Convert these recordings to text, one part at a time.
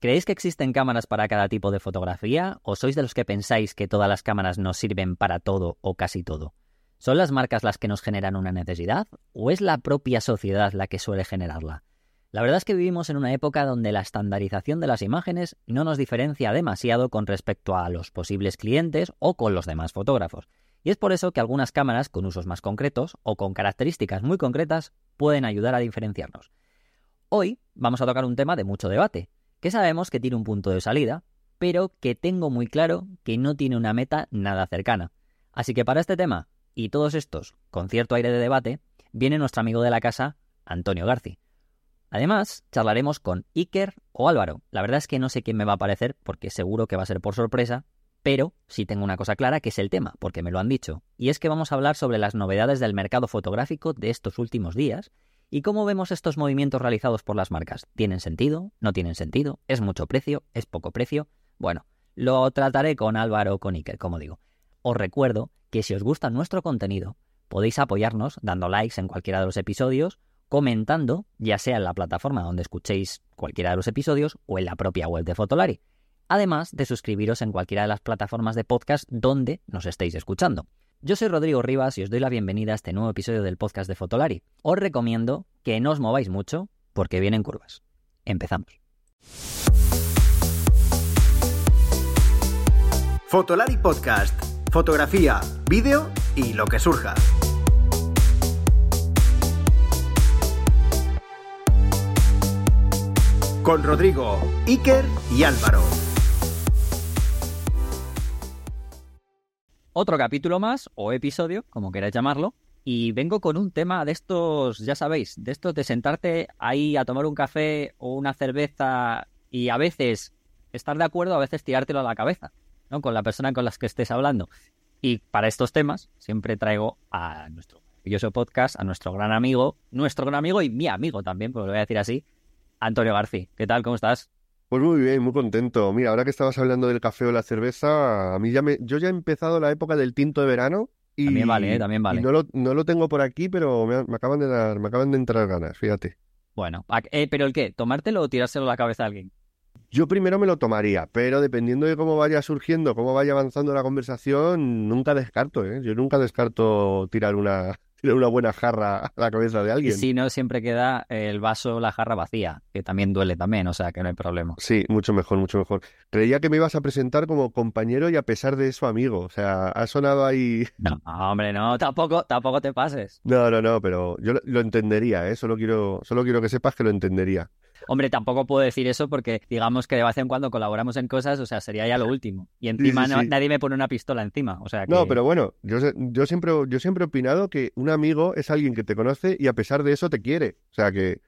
¿Creéis que existen cámaras para cada tipo de fotografía o sois de los que pensáis que todas las cámaras nos sirven para todo o casi todo? ¿Son las marcas las que nos generan una necesidad o es la propia sociedad la que suele generarla? La verdad es que vivimos en una época donde la estandarización de las imágenes no nos diferencia demasiado con respecto a los posibles clientes o con los demás fotógrafos. Y es por eso que algunas cámaras con usos más concretos o con características muy concretas pueden ayudar a diferenciarnos. Hoy vamos a tocar un tema de mucho debate, que sabemos que tiene un punto de salida, pero que tengo muy claro que no tiene una meta nada cercana. Así que para este tema y todos estos con cierto aire de debate, viene nuestro amigo de la casa, Antonio Garci. Además, charlaremos con Iker o Álvaro. La verdad es que no sé quién me va a aparecer, porque seguro que va a ser por sorpresa, pero sí tengo una cosa clara que es el tema, porque me lo han dicho. Y es que vamos a hablar sobre las novedades del mercado fotográfico de estos últimos días y cómo vemos estos movimientos realizados por las marcas. ¿Tienen sentido? ¿No tienen sentido? ¿Es mucho precio? ¿Es poco precio? Bueno, lo trataré con Álvaro o con Iker, como digo. Os recuerdo que si os gusta nuestro contenido, podéis apoyarnos dando likes en cualquiera de los episodios comentando, ya sea en la plataforma donde escuchéis cualquiera de los episodios o en la propia web de Fotolari, además de suscribiros en cualquiera de las plataformas de podcast donde nos estéis escuchando. Yo soy Rodrigo Rivas y os doy la bienvenida a este nuevo episodio del podcast de Fotolari. Os recomiendo que no os mováis mucho porque vienen curvas. Empezamos. Fotolari Podcast. Fotografía, vídeo y lo que surja. con Rodrigo, Iker y Álvaro. Otro capítulo más, o episodio, como queráis llamarlo, y vengo con un tema de estos, ya sabéis, de estos de sentarte ahí a tomar un café o una cerveza y a veces estar de acuerdo, a veces tirártelo a la cabeza, ¿no? Con la persona con la que estés hablando. Y para estos temas siempre traigo a nuestro maravilloso podcast, a nuestro gran amigo, nuestro gran amigo y mi amigo también, pues lo voy a decir así, Antonio García, ¿qué tal? ¿Cómo estás? Pues muy bien, muy contento. Mira, ahora que estabas hablando del café o la cerveza, a mí ya me, yo ya he empezado la época del tinto de verano y también vale, ¿eh? también vale. Y no lo, no lo tengo por aquí, pero me, acaban de dar, me acaban de entrar ganas, fíjate. Bueno, eh, pero el qué, tomártelo o tirárselo a la cabeza a alguien. Yo primero me lo tomaría, pero dependiendo de cómo vaya surgiendo, cómo vaya avanzando la conversación, nunca descarto, ¿eh? Yo nunca descarto tirar una, una buena jarra a la cabeza de alguien. Y si no, siempre queda el vaso, la jarra vacía, que también duele también, o sea que no hay problema. Sí, mucho mejor, mucho mejor. Creía que me ibas a presentar como compañero y a pesar de eso amigo, o sea, ha sonado ahí... No, hombre, no, tampoco, tampoco te pases. No, no, no, pero yo lo, entendería, ¿eh? Solo quiero, solo quiero que sepas que lo entendería. Hombre, tampoco puedo decir eso porque digamos que de vez en cuando colaboramos en cosas, o sea, sería ya lo último. Y encima nadie me pone una pistola encima, o sea No, pero bueno, yo, yo, siempre, yo siempre he opinado que un amigo es alguien que te conoce y a pesar de eso te quiere. O sea que,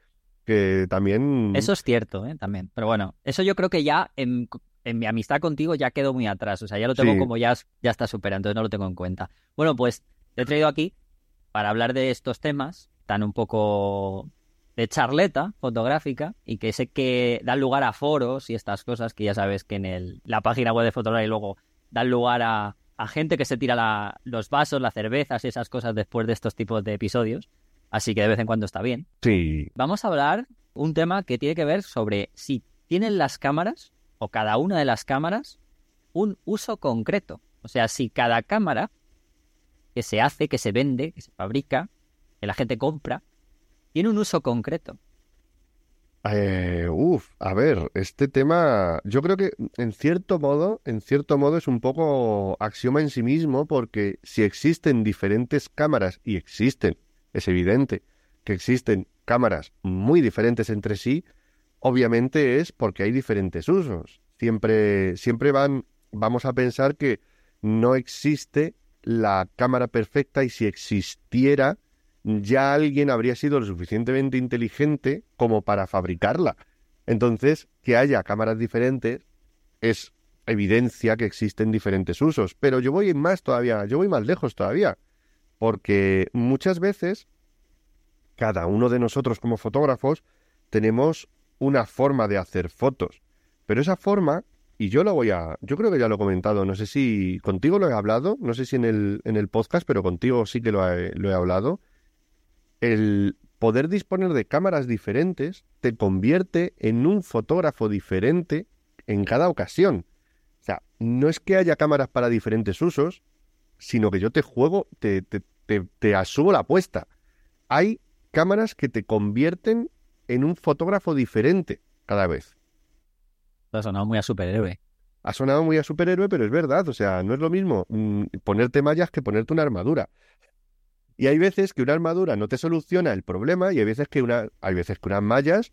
que también... Eso es cierto, ¿eh? También. Pero bueno, eso yo creo que ya en, mi amistad contigo ya quedó muy atrás. O sea, ya lo tengo como ya, ya está superado, entonces no lo tengo en cuenta. Bueno, pues te he traído aquí para hablar de estos temas tan un poco de charleta fotográfica y que sé que dan lugar a foros y estas cosas que ya sabes que en el, la página web de y luego dan lugar a, gente que se tira los vasos, las cervezas y esas cosas después de estos tipos de episodios. Así que de vez en cuando está bien. Sí. Vamos a hablar un tema que tiene que ver sobre si tienen las cámaras o cada una de las cámaras un uso concreto. O sea, si cada cámara que se hace, que se vende, que se fabrica, que la gente compra, tiene un uso concreto. Eh, uf, a ver, este tema, yo creo que en cierto modo, en cierto modo es un poco axioma en sí mismo, porque si existen diferentes cámaras, y existen, es evidente que existen cámaras muy diferentes entre sí, obviamente es porque hay diferentes usos. Siempre, siempre van, vamos a pensar que no existe la cámara perfecta y si existiera, ya alguien habría sido lo suficientemente inteligente como para fabricarla. Entonces, que haya cámaras diferentes es evidencia que existen diferentes usos. Pero yo voy más todavía, yo voy más lejos todavía. Porque muchas veces, cada uno de nosotros como fotógrafos, tenemos una forma de hacer fotos. Pero esa forma, y yo lo voy a, yo creo que ya lo he comentado, no sé si contigo lo he hablado, no sé si en el, en el podcast, pero contigo sí que lo he, lo he hablado, el poder disponer de cámaras diferentes te convierte en un fotógrafo diferente en cada ocasión. O sea, no es que haya cámaras para diferentes usos, sino que yo te juego, te, te, te, te asumo la apuesta. Hay cámaras que te convierten en un fotógrafo diferente cada vez. Ha sonado muy a superhéroe. Ha sonado muy a superhéroe, pero es verdad. O sea, no es lo mismo mm, ponerte mallas que ponerte una armadura. Y hay veces que una armadura no te soluciona el problema y hay veces que una, hay veces que unas mallas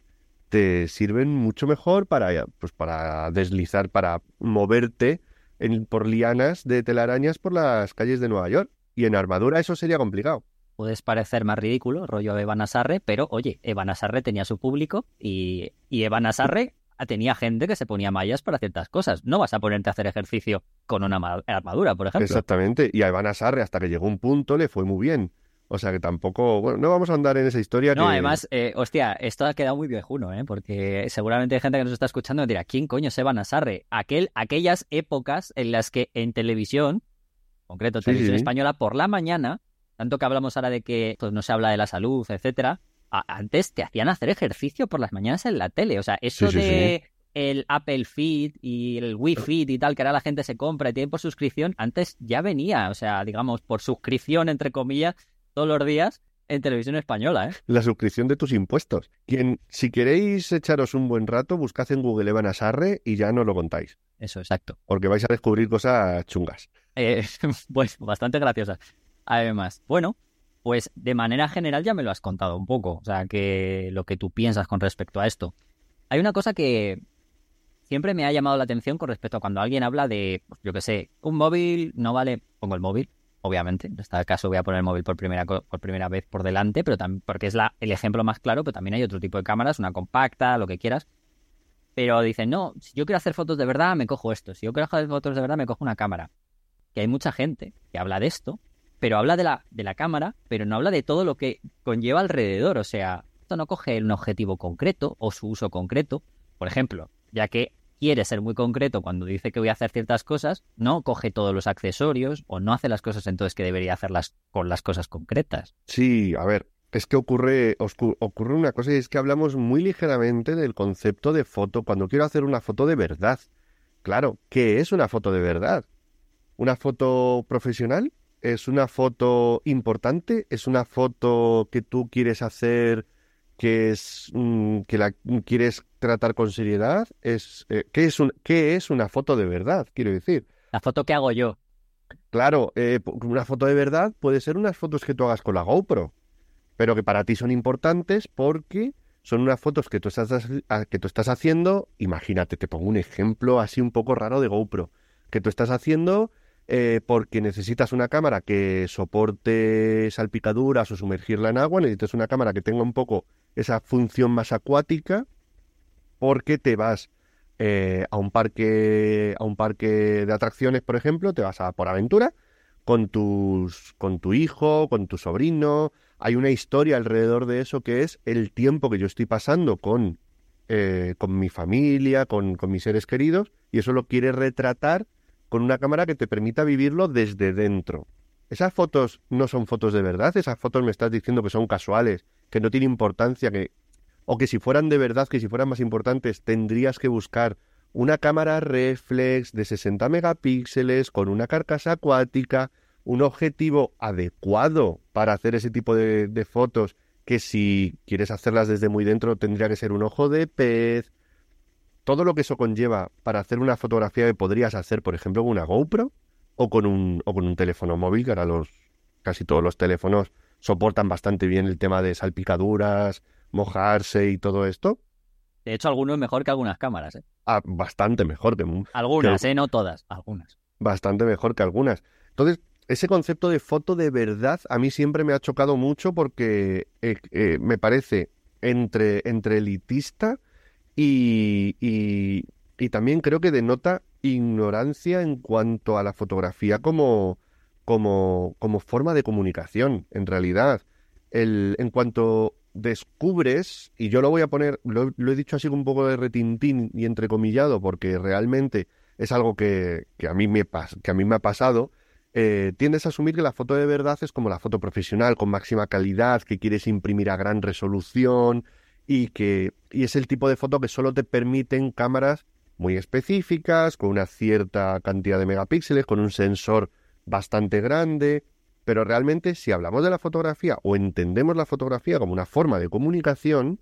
te sirven mucho mejor para, pues, para deslizar, para moverte en, por lianas de telarañas por las calles de Nueva York. Y en armadura eso sería complicado. Puedes parecer más ridículo, rollo Evan Asarre, pero oye, Evan Asarre tenía su público y, y Evan Asarre tenía gente que se ponía mallas para ciertas cosas. No vas a ponerte a hacer ejercicio con una armadura, por ejemplo. Exactamente. Y a Evan Asarre, hasta que llegó un punto, le fue muy bien. O sea que tampoco, bueno, no vamos a andar en esa historia. No, que... además, eh, hostia, esto ha quedado muy viejuno, ¿eh? Porque seguramente hay gente que nos está escuchando y dirá, ¿quién coño se va a Sarre? Aquel, aquellas épocas en las que en televisión, en concreto televisión sí, sí. española, por la mañana, tanto que hablamos ahora de que pues, no se habla de la salud, etcétera, antes te hacían hacer ejercicio por las mañanas en la tele. O sea, eso Sí, de el Apple Feed y el Wii Fit y tal, que ahora la gente se compra y tiene por suscripción, antes ya venía, o sea, digamos, por suscripción, entre comillas, todos los días en televisión española, ¿eh? La suscripción de tus impuestos. Quien, si queréis echaros un buen rato, buscad en Google Evan Asarre y ya no lo contáis. Eso, exacto. Porque vais a descubrir cosas chungas. Eh, pues bastante graciosas. Además, bueno, pues de manera general ya me lo has contado un poco, o sea, que lo que tú piensas con respecto a esto. Hay una cosa que siempre me ha llamado la atención con respecto a cuando alguien habla de, pues, yo qué sé, un móvil no vale, pongo el móvil, obviamente, en este caso voy a poner el móvil por primera, por primera vez por delante, pero también porque es la, el ejemplo más claro, pero también hay otro tipo de cámaras, una compacta, lo que quieras. Pero dicen, no, si yo quiero hacer fotos de verdad, me cojo esto. Si yo quiero hacer fotos de verdad, me cojo una cámara. Que hay mucha gente que habla de esto, pero habla de la, de la cámara, pero no habla de todo lo que conlleva alrededor. O sea, esto no coge un objetivo concreto o su uso concreto. Por ejemplo, ya que quiere ser muy concreto cuando dice que voy a hacer ciertas cosas, no coge todos los accesorios o no hace las cosas entonces que debería hacerlas con las cosas concretas. Sí, a ver, es que ocurre, ocurre una cosa y es que hablamos muy ligeramente del concepto de foto cuando quiero hacer una foto de verdad. Claro, ¿qué es una foto de verdad? ¿Una foto profesional? ¿Es una foto importante? ¿Es una foto que tú quieres hacer que es mmm, que la quieres tratar con seriedad? ¿Es, eh, ¿qué, es un, ¿Qué es una foto de verdad? Quiero decir. La foto que hago yo. Claro, eh, una foto de verdad puede ser unas fotos que tú hagas con la GoPro, pero que para ti son importantes porque son unas fotos que tú estás, que tú estás haciendo. Imagínate, te pongo un ejemplo así un poco raro de GoPro, que tú estás haciendo eh, porque necesitas una cámara que soporte salpicaduras o sumergirla en agua, necesitas una cámara que tenga un poco esa función más acuática, porque te vas eh, a un parque a un parque de atracciones, por ejemplo, te vas a por aventura con tus con tu hijo, con tu sobrino, hay una historia alrededor de eso que es el tiempo que yo estoy pasando con eh, con mi familia, con, con mis seres queridos, y eso lo quieres retratar con una cámara que te permita vivirlo desde dentro. Esas fotos no son fotos de verdad, esas fotos me estás diciendo que son casuales, que no tiene importancia, que o que si fueran de verdad, que si fueran más importantes, tendrías que buscar una cámara reflex de 60 megapíxeles con una carcasa acuática, un objetivo adecuado para hacer ese tipo de fotos, que si quieres hacerlas desde muy dentro tendría que ser un ojo de pez, todo lo que eso conlleva para hacer una fotografía que podrías hacer, por ejemplo, con una GoPro o con un, o con un teléfono móvil, que ahora los, casi todos los teléfonos soportan bastante bien el tema de salpicaduras, mojarse y todo esto. De hecho, algunos mejor que algunas cámaras. ¿eh? Ah, bastante mejor que... Algunas, que, ¿eh? No todas, algunas. Bastante mejor que algunas. Entonces, ese concepto de foto de verdad a mí siempre me ha chocado mucho porque eh, eh, me parece entre, entre elitista y, y, y, también creo que denota ignorancia en cuanto a la fotografía como, como, como forma de comunicación, en realidad. El, en cuanto descubres, y yo lo voy a poner, lo, lo, he dicho así un poco de retintín y entrecomillado, porque realmente es algo que, que, a, mí me, que a mí me ha pasado, eh, tiendes a asumir que la foto de verdad es como la foto profesional, con máxima calidad, que quieres imprimir a gran resolución y que y es el tipo de foto que solo te permiten cámaras muy específicas, con una cierta cantidad de megapíxeles, con un sensor bastante grande, pero realmente si hablamos de la fotografía o entendemos la fotografía como una forma de comunicación,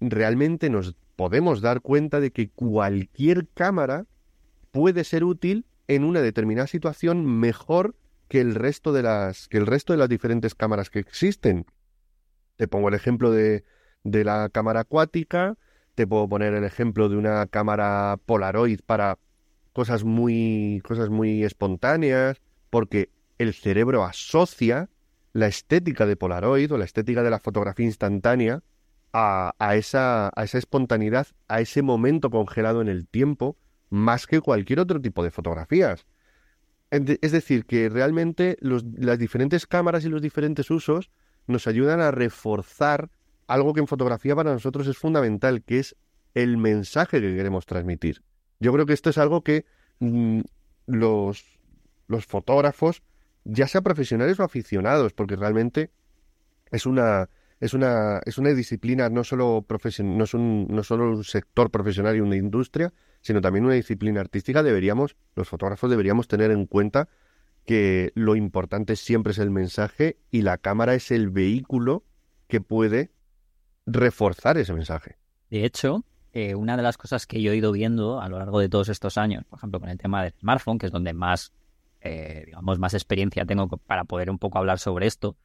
realmente nos podemos dar cuenta de que cualquier cámara puede ser útil en una determinada situación mejor que el resto de las que el resto de las diferentes cámaras que existen. Te pongo el ejemplo de, de la cámara acuática, te puedo poner el ejemplo de una cámara Polaroid para cosas muy cosas muy espontáneas, porque el cerebro asocia la estética de Polaroid o la estética de la fotografía instantánea a, a, esa, a esa espontaneidad, a ese momento congelado en el tiempo, más que cualquier otro tipo de fotografías. Es decir, que realmente las diferentes cámaras y los diferentes usos nos ayudan a reforzar algo que en fotografía para nosotros es fundamental, que es el mensaje que queremos transmitir. Yo creo que esto es algo que mm, los, fotógrafos, ya sea profesionales o aficionados, porque realmente es una, es una, es una disciplina no solo, no, es un, no solo un sector profesional y una industria, sino también una disciplina artística, deberíamos, los fotógrafos deberíamos tener en cuenta que lo importante siempre es el mensaje y la cámara es el vehículo que puede reforzar ese mensaje. De hecho, eh, una de las cosas que yo he ido viendo a lo largo de todos estos años, por ejemplo, con el tema del smartphone, que es donde más, eh, digamos, más experiencia tengo para poder un poco hablar sobre esto,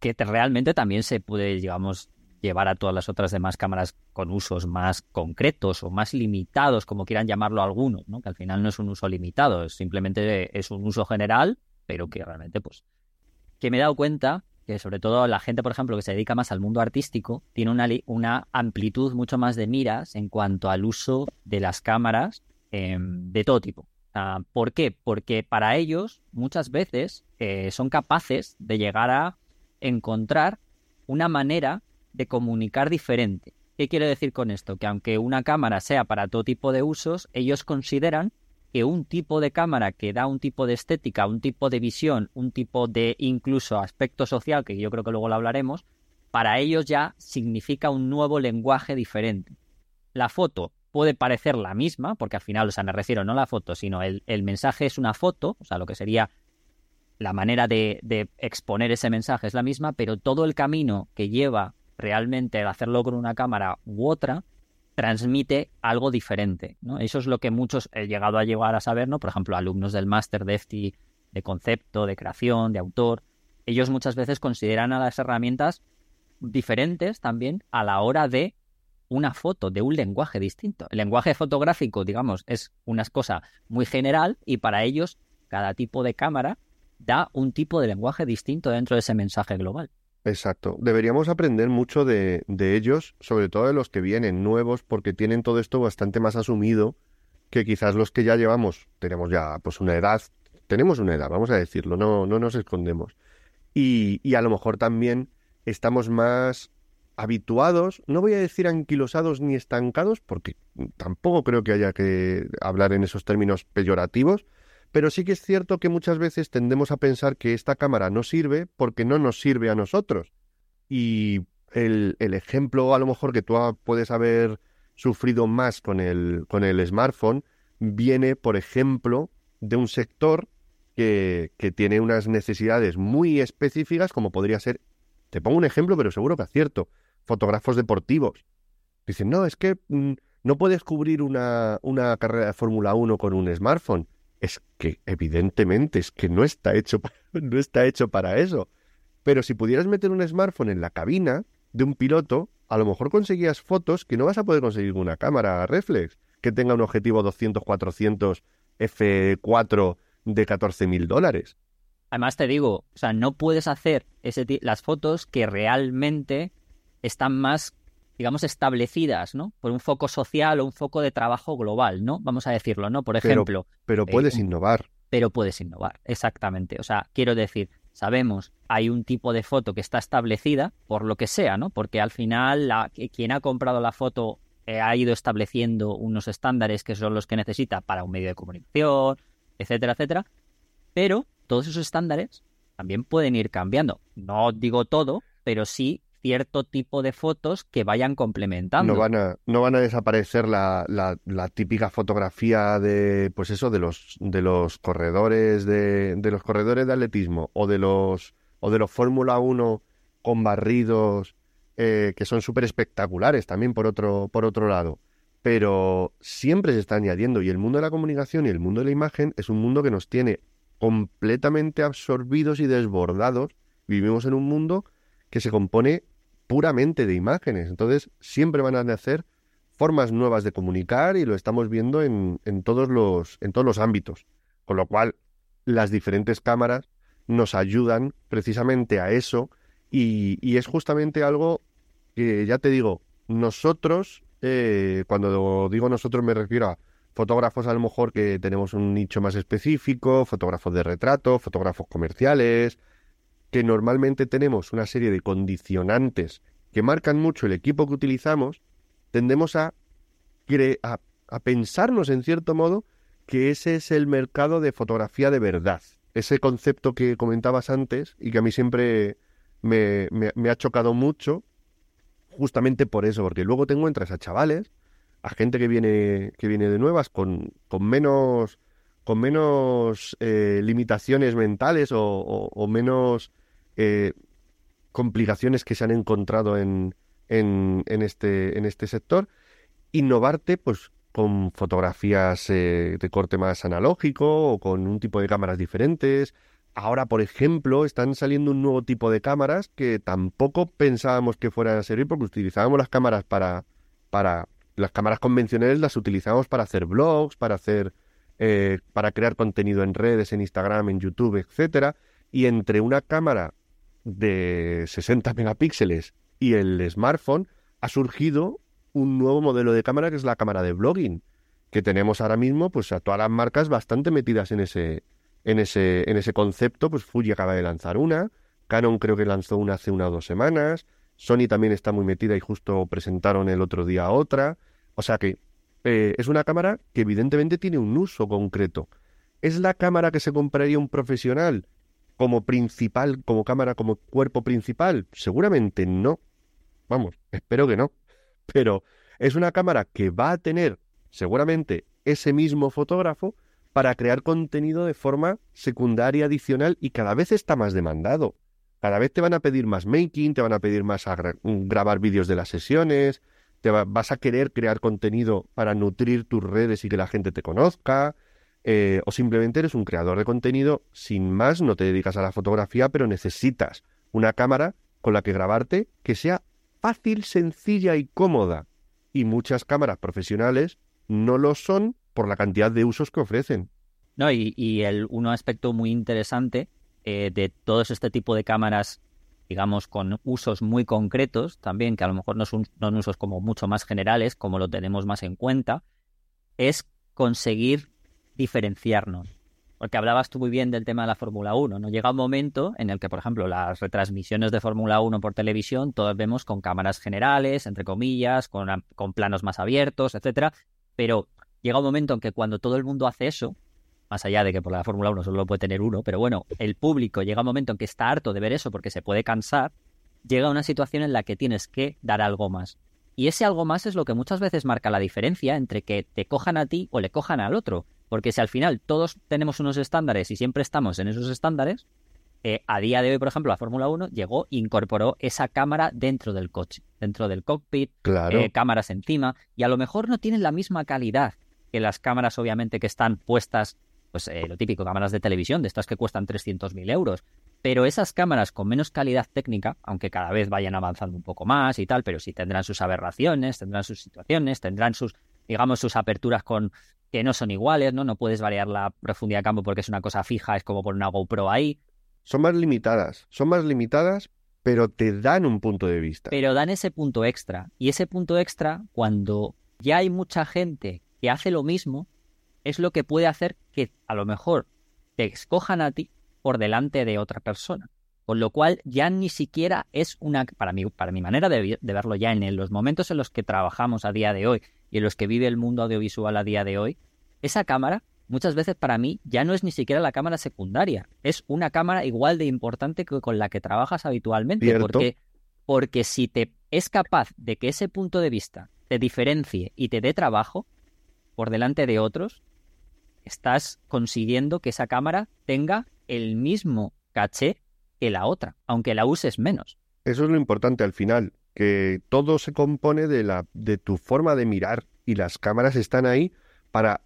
que realmente también se puede, digamos, llevar a todas las otras demás cámaras con usos más concretos o más limitados, como quieran llamarlo algunos, ¿no? que al final no es un uso limitado, es simplemente es un uso general, pero que realmente, pues, que me he dado cuenta que sobre todo la gente, por ejemplo, que se dedica más al mundo artístico, tiene una, una amplitud mucho más de miras en cuanto al uso de las cámaras em, de todo tipo. Ah, ¿Por qué? Porque para ellos muchas veces eh, son capaces de llegar a encontrar una manera de comunicar diferente. ¿Qué quiere decir con esto? Que aunque una cámara sea para todo tipo de usos, ellos consideran que un tipo de cámara que da un tipo de estética, un tipo de visión, un tipo de incluso aspecto social, que yo creo que luego lo hablaremos, para ellos ya significa un nuevo lenguaje diferente. La foto puede parecer la misma, porque al final, o sea, me refiero no a la foto, sino el, el mensaje es una foto, o sea, lo que sería la manera de, exponer ese mensaje es la misma, pero todo el camino que lleva realmente el hacerlo con una cámara u otra transmite algo diferente. ¿no? Eso es lo que muchos he llegado a llegar a saber, ¿no? Por ejemplo, alumnos del máster de FT de concepto, de creación, de autor. Ellos muchas veces consideran a las herramientas diferentes también a la hora de una foto, de un lenguaje distinto. El lenguaje fotográfico, digamos, es una cosa muy general y para ellos cada tipo de cámara da un tipo de lenguaje distinto dentro de ese mensaje global. Exacto. Deberíamos aprender mucho de, ellos, sobre todo de los que vienen nuevos, porque tienen todo esto bastante más asumido que quizás los que ya llevamos. Tenemos ya pues una edad, tenemos una edad, vamos a decirlo, no, no nos escondemos. Y, y a lo mejor también estamos más habituados, no voy a decir anquilosados ni estancados, porque tampoco creo que haya que hablar en esos términos peyorativos, pero sí que es cierto que muchas veces tendemos a pensar que esta cámara no sirve porque no nos sirve a nosotros. Y el, ejemplo a lo mejor que tú puedes haber sufrido más con el, con el smartphone viene, por ejemplo, de un sector que, que tiene unas necesidades muy específicas, como podría ser, te pongo un ejemplo, pero seguro que acierto, fotógrafos deportivos. Dicen, no, es que mm, no puedes cubrir una, una carrera de Fórmula 1 con un smartphone es que evidentemente es que no está hecho no está hecho para eso. Pero si pudieras meter un smartphone en la cabina de un piloto, a lo mejor conseguías fotos que no vas a poder conseguir con una cámara reflex que tenga un objetivo 200-400 f4 de 14 mil dólares. Además te digo, o sea, no puedes hacer ese las fotos que realmente están más digamos, establecidas, ¿no? Por un foco social o un foco de trabajo global, ¿no? Vamos a decirlo, ¿no? Por ejemplo. Pero, eh, puedes innovar. Pero puedes innovar, exactamente. O sea, quiero decir, sabemos, hay un tipo de foto que está establecida por lo que sea, ¿no? Porque al final la, quien ha comprado la foto eh, ha ido estableciendo unos estándares que son los que necesita para un medio de comunicación, etcétera, etcétera. Pero todos esos estándares también pueden ir cambiando. No digo todo, pero sí cierto tipo de fotos que vayan complementando. No van a, no van a desaparecer la, la, típica fotografía de, pues eso, de los, de los corredores de, de los corredores de atletismo o de los, o de los Fórmula 1 con barridos eh, que son súper espectaculares también por otro, por otro lado. Pero siempre se está añadiendo y el mundo de la comunicación y el mundo de la imagen es un mundo que nos tiene completamente absorbidos y desbordados. Vivimos en un mundo que se compone puramente de imágenes. Entonces, siempre van a nacer formas nuevas de comunicar y lo estamos viendo en, en, todos los, en todos los ámbitos. Con lo cual, las diferentes cámaras nos ayudan precisamente a eso y, y es justamente algo que, ya te digo, nosotros, eh, cuando digo nosotros me refiero a fotógrafos a lo mejor que tenemos un nicho más específico, fotógrafos de retrato, fotógrafos comerciales, que normalmente tenemos una serie de condicionantes que marcan mucho el equipo que utilizamos, tendemos a, a, pensarnos en cierto modo que ese es el mercado de fotografía de verdad. Ese concepto que comentabas antes y que a mí siempre me, me, ha chocado mucho, justamente por eso, porque luego te encuentras a chavales, a gente que viene, que viene de nuevas con, con menos con menos eh, limitaciones mentales o, menos eh, complicaciones que se han encontrado en, en, este, en este sector, innovarte pues con fotografías eh, de corte más analógico o con un tipo de cámaras diferentes. Ahora, por ejemplo, están saliendo un nuevo tipo de cámaras que tampoco pensábamos que fueran a servir porque utilizábamos las cámaras para, para las cámaras convencionales las utilizábamos para hacer blogs, para hacer eh, para crear contenido en redes, en Instagram, en YouTube, etcétera, y entre una cámara de 60 megapíxeles y el smartphone ha surgido un nuevo modelo de cámara que es la cámara de blogging, que tenemos ahora mismo pues a todas las marcas bastante metidas en ese en ese en ese concepto, pues Fuji acaba de lanzar una, Canon creo que lanzó una hace una o dos semanas, Sony también está muy metida y justo presentaron el otro día otra, o sea que eh, es una cámara que evidentemente tiene un uso concreto. ¿Es la cámara que se compraría un profesional como principal, como cámara, como cuerpo principal? Seguramente no. Vamos, espero que no. Pero es una cámara que va a tener seguramente ese mismo fotógrafo para crear contenido de forma secundaria, adicional y cada vez está más demandado. Cada vez te van a pedir más making, te van a pedir más grabar vídeos de las sesiones, te vas a querer crear contenido para nutrir tus redes y que la gente te conozca, eh, o simplemente eres un creador de contenido, sin más, no te dedicas a la fotografía, pero necesitas una cámara con la que grabarte que sea fácil, sencilla y cómoda. Y muchas cámaras profesionales no lo son por la cantidad de usos que ofrecen. No, y, el, un aspecto muy interesante eh, de todos este tipo de cámaras digamos, con usos muy concretos también, que a lo mejor no son, usos como mucho más generales, como lo tenemos más en cuenta, es conseguir diferenciarnos. Porque hablabas tú muy bien del tema de la Fórmula 1, ¿no? Llega un momento en el que, por ejemplo, las retransmisiones de Fórmula 1 por televisión, todas vemos con cámaras generales, entre comillas, con, con planos más abiertos, etcétera, pero llega un momento en que cuando todo el mundo hace eso, más allá de que por la Fórmula 1 solo puede tener uno, pero bueno, el público llega un momento en que está harto de ver eso porque se puede cansar, llega una situación en la que tienes que dar algo más. Y ese algo más es lo que muchas veces marca la diferencia entre que te cojan a ti o le cojan al otro. Porque si al final todos tenemos unos estándares y siempre estamos en esos estándares, eh, a día de hoy, por ejemplo, la Fórmula 1 llegó e incorporó esa cámara dentro del coche, dentro del cockpit, eh, cámaras encima, y a lo mejor no tienen la misma calidad que las cámaras, obviamente, que están puestas pues eh, lo típico, cámaras de televisión, de estas que cuestan 300.000 euros. Pero esas cámaras con menos calidad técnica, aunque cada vez vayan avanzando un poco más y tal, pero sí tendrán sus aberraciones, tendrán sus situaciones, tendrán sus, digamos, sus aperturas con que no son iguales, ¿no? No puedes variar la profundidad de campo porque es una cosa fija, es como poner una GoPro ahí. Son más limitadas, son más limitadas, pero te dan un punto de vista. Pero dan ese punto extra. Y ese punto extra, cuando ya hay mucha gente que hace lo mismo, es lo que puede hacer que a lo mejor te escojan a ti por delante de otra persona. Con lo cual ya ni siquiera es una, para mi, para mi manera de, verlo ya en los momentos en los que trabajamos a día de hoy y en los que vive el mundo audiovisual a día de hoy, esa cámara muchas veces para mí ya no es ni siquiera la cámara secundaria, es una cámara igual de importante que con la que trabajas habitualmente, porque porque si te es capaz de que ese punto de vista te diferencie y te dé trabajo por delante de otros, estás consiguiendo que esa cámara tenga el mismo caché que la otra, aunque la uses menos. Eso es lo importante al final, que todo se compone de la de tu forma de mirar y las cámaras están ahí para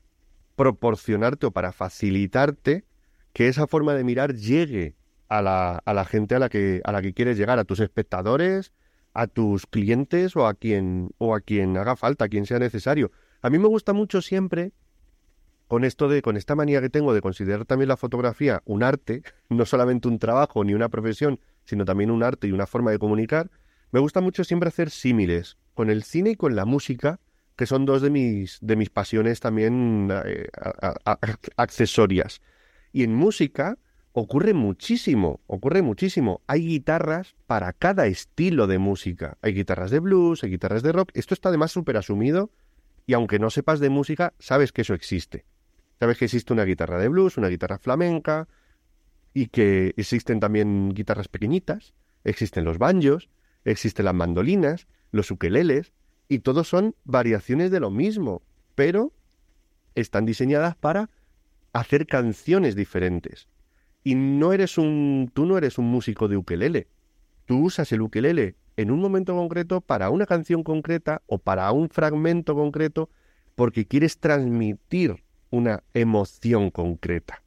proporcionarte o para facilitarte que esa forma de mirar llegue a la, a la gente a la que a la que quieres llegar, a tus espectadores, a tus clientes o a quien o a quien haga falta, a quien sea necesario. A mí me gusta mucho siempre con esto de con esta manía que tengo de considerar también la fotografía un arte, no solamente un trabajo ni una profesión, sino también un arte y una forma de comunicar. Me gusta mucho siempre hacer símiles con el cine y con la música, que son dos de mis de mis pasiones también eh, accesorias. Y en música ocurre muchísimo, ocurre muchísimo. Hay guitarras para cada estilo de música. Hay guitarras de blues, hay guitarras de rock. Esto está además súper asumido y aunque no sepas de música, sabes que eso existe. Sabes que existe una guitarra de blues, una guitarra flamenca y que existen también guitarras pequeñitas, existen los banjos, existen las mandolinas, los ukeleles y todos son variaciones de lo mismo, pero están diseñadas para hacer canciones diferentes. Y no eres un, tú no eres un músico de ukelele. Tú usas el ukelele en un momento concreto para una canción concreta o para un fragmento concreto porque quieres transmitir una emoción concreta.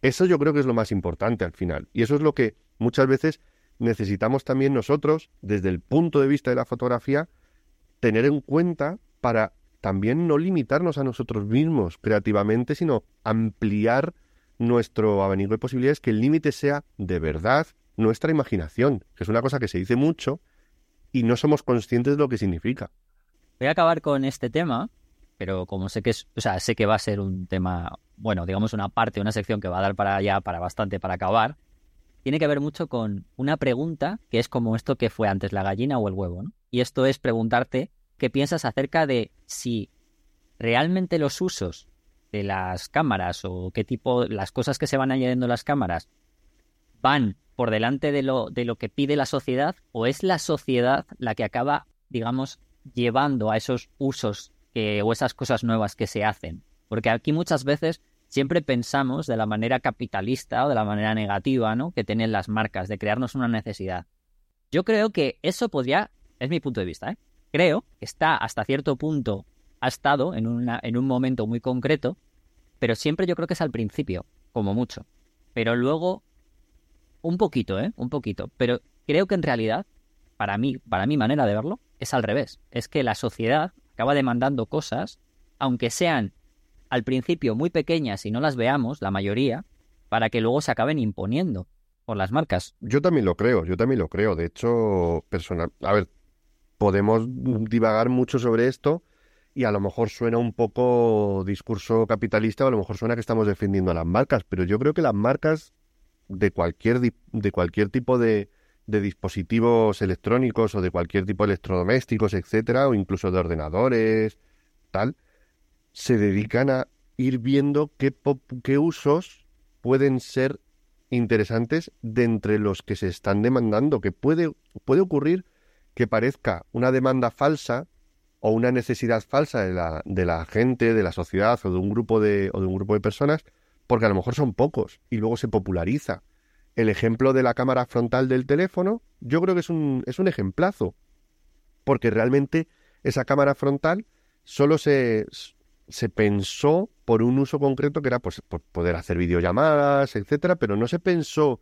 Eso yo creo que es lo más importante al final. Y eso es lo que muchas veces necesitamos también nosotros, desde el punto de vista de la fotografía, tener en cuenta para también no limitarnos a nosotros mismos creativamente, sino ampliar nuestro abanico de posibilidades, que el límite sea de verdad nuestra imaginación, que es una cosa que se dice mucho y no somos conscientes de lo que significa. Voy a acabar con este tema, pero como sé que es, o sea, sé que va a ser un tema, bueno, digamos una parte, una sección que va a dar para allá, para bastante, para acabar, tiene que ver mucho con una pregunta que es como esto que fue antes, la gallina o el huevo, ¿no? Y esto es preguntarte qué piensas acerca de si realmente los usos de las cámaras o qué tipo, las cosas que se van añadiendo a las cámaras van por delante de lo, de lo que pide la sociedad o es la sociedad la que acaba, digamos, llevando a esos usos o esas cosas nuevas que se hacen. Porque aquí muchas veces siempre pensamos de la manera capitalista o de la manera negativa, ¿no? Que tienen las marcas de crearnos una necesidad. Yo creo que eso podría, es mi punto de vista, ¿eh? Creo que está hasta cierto punto ha estado en, una, en un momento muy concreto, pero siempre yo creo que es al principio, como mucho. Pero luego, un poquito, ¿eh? Un poquito. Pero creo que en realidad, para mí, para mi manera de verlo, es al revés. Es que la sociedad acaba demandando cosas, aunque sean al principio muy pequeñas y no las veamos, la mayoría, para que luego se acaben imponiendo por las marcas. Yo también lo creo, yo también lo creo. De hecho, personal, a ver, podemos divagar mucho sobre esto, y a lo mejor suena un poco discurso capitalista o a lo mejor suena que estamos defendiendo a las marcas, pero yo creo que las marcas de cualquier, de cualquier tipo de, de dispositivos electrónicos o de cualquier tipo de electrodomésticos, etcétera, o incluso de ordenadores, tal, se dedican a ir viendo qué, qué usos pueden ser interesantes de entre los que se están demandando, que puede, puede ocurrir que parezca una demanda falsa o una necesidad falsa de la, de la gente, de la sociedad o de un grupo de, o de un grupo de personas, porque a lo mejor son pocos y luego se populariza. El ejemplo de la cámara frontal del teléfono, yo creo que es un, es un ejemplazo, porque realmente esa cámara frontal solo se, se pensó por un uso concreto que era pues, poder hacer videollamadas, etcétera, pero no se pensó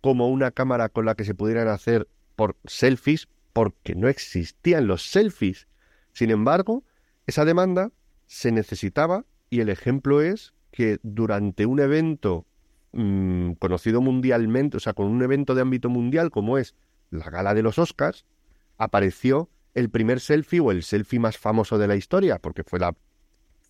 como una cámara con la que se pudieran hacer por selfies, porque no existían los selfies. Sin embargo, esa demanda se necesitaba y el ejemplo es que durante un evento mm, conocido mundialmente, o sea, con un evento de ámbito mundial como es la gala de los Oscars, apareció el primer selfie o el selfie más famoso de la historia, porque fue la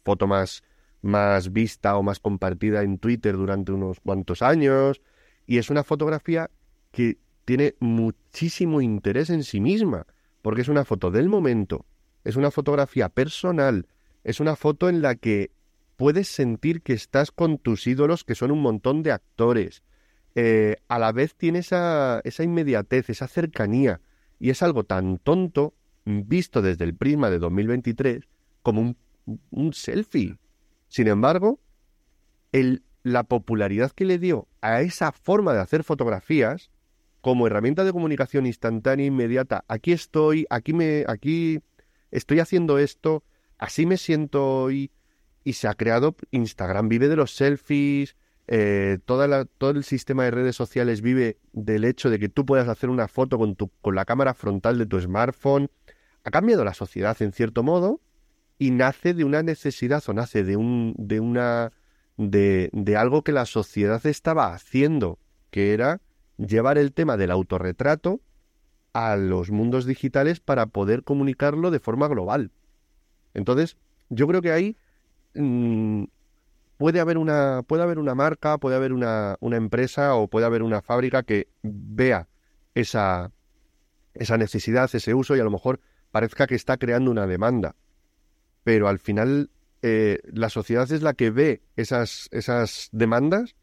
foto más, más vista o más compartida en Twitter durante unos cuantos años, y es una fotografía que tiene muchísimo interés en sí misma, porque es una foto del momento, es una fotografía personal, es una foto en la que puedes sentir que estás con tus ídolos, que son un montón de actores. Eh, a la vez tiene esa, esa inmediatez, esa cercanía, y es algo tan tonto, visto desde el prisma de 2023, como un, un selfie. Sin embargo, la popularidad que le dio a esa forma de hacer fotografías como herramienta de comunicación instantánea e inmediata, aquí estoy, aquí me, aquí estoy haciendo esto, así me siento hoy, y se ha creado, Instagram vive de los selfies, eh, todo el sistema de redes sociales vive del hecho de que tú puedas hacer una foto con la cámara frontal de tu smartphone. Ha cambiado la sociedad en cierto modo y nace de una necesidad o nace de, un, de, una, de, de algo que la sociedad estaba haciendo, que era llevar el tema del autorretrato a los mundos digitales para poder comunicarlo de forma global. Entonces, yo creo que ahí Mm, puede haber una puede haber una marca, puede haber una, una empresa o puede haber una fábrica que vea esa, esa necesidad, ese uso y a lo mejor parezca que está creando una demanda. Pero al final eh, la sociedad es la que ve esas, esas demandas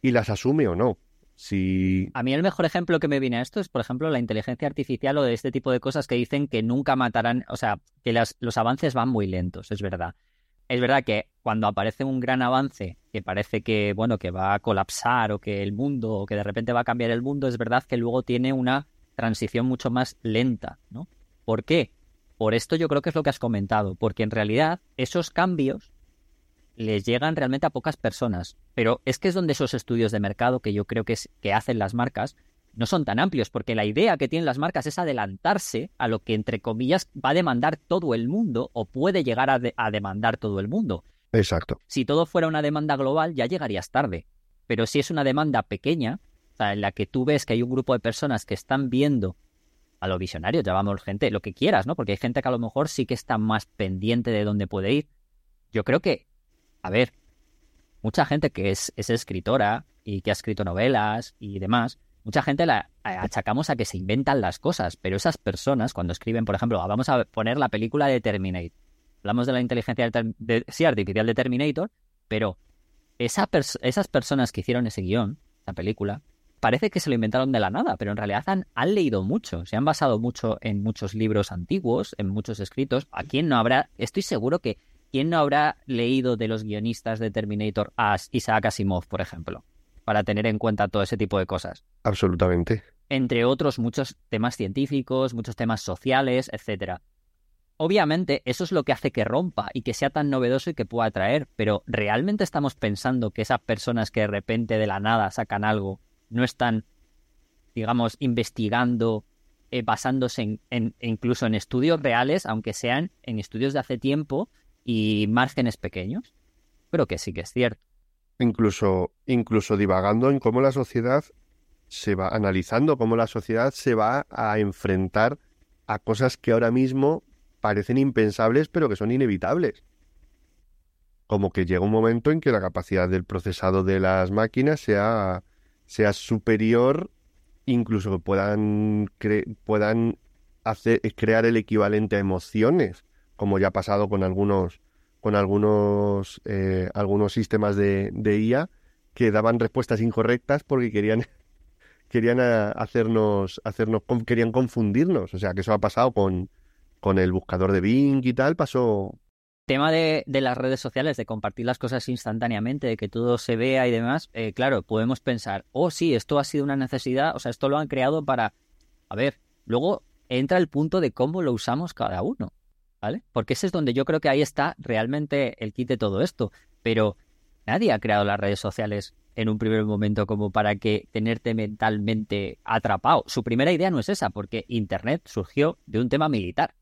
y las asume o no. Si... A mí el mejor ejemplo que me viene a esto es, por ejemplo, la inteligencia artificial o de este tipo de cosas que dicen que nunca matarán, o sea, que las, los avances van muy lentos, es verdad es verdad que cuando aparece un gran avance que parece que, bueno, que va a colapsar o que el mundo, o que de repente va a cambiar el mundo, es verdad que luego tiene una transición mucho más lenta, ¿no? ¿Por qué? Por esto yo creo que es lo que has comentado, porque en realidad esos cambios les llegan realmente a pocas personas, pero es que es donde esos estudios de mercado que yo creo que, es, que hacen las marcas no son tan amplios, porque la idea que tienen las marcas es adelantarse a lo que, entre comillas, va a demandar todo el mundo o puede llegar a, demandar todo el mundo. Exacto. Si todo fuera una demanda global, ya llegarías tarde. Pero si es una demanda pequeña, o sea, en la que tú ves que hay un grupo de personas que están viendo a lo visionario, llamamos gente, lo que quieras, ¿no? Porque hay gente que a lo mejor sí que está más pendiente de dónde puede ir. Yo creo que, a ver, mucha gente que es, es escritora y que ha escrito novelas y demás, mucha gente la achacamos a que se inventan las cosas, pero esas personas cuando escriben, por ejemplo, vamos a poner la película de Terminator. Hablamos de la inteligencia artificial de Terminator, pero esa esas personas que hicieron ese guion, esa película, parece que se lo inventaron de la nada, pero en realidad han, han, leído mucho, se han basado mucho en muchos libros antiguos, en muchos escritos. ¿A quién no habrá? Estoy seguro que quién no habrá leído de los guionistas de Terminator a Isaac Asimov, por ejemplo para tener en cuenta todo ese tipo de cosas. Absolutamente. Entre otros, muchos temas científicos, muchos temas sociales, etcétera. Obviamente, eso es lo que hace que rompa y que sea tan novedoso y que pueda atraer, pero ¿realmente estamos pensando que esas personas que de repente de la nada sacan algo no están, digamos, investigando, eh, basándose en, incluso en estudios reales, aunque sean en estudios de hace tiempo y márgenes pequeños? Creo que sí que es cierto incluso, incluso divagando en cómo la sociedad se va analizando, cómo la sociedad se va a enfrentar a cosas que ahora mismo parecen impensables, pero que son inevitables. Como que llega un momento en que la capacidad del procesado de las máquinas sea, sea superior, incluso que puedan, puedan hacer, crear el equivalente a emociones, como ya ha pasado con algunos con algunos, eh, algunos sistemas de, de, IA que daban respuestas incorrectas porque querían, querían eh, hacernos, hacernos, querían confundirnos. O sea, que eso ha pasado con, con el buscador de Bing y tal, pasó. Tema de, de las redes sociales, de compartir las cosas instantáneamente, de que todo se vea y demás, eh, claro, podemos pensar, oh sí, esto ha sido una necesidad, o sea, esto lo han creado para... A ver, luego entra el punto de cómo lo usamos cada uno. ¿vale? Porque ese es donde yo creo que ahí está realmente el kit de todo esto. Pero nadie ha creado las redes sociales en un primer momento como para que tenerte mentalmente atrapado. Su primera idea no es esa, porque Internet surgió de un tema militar.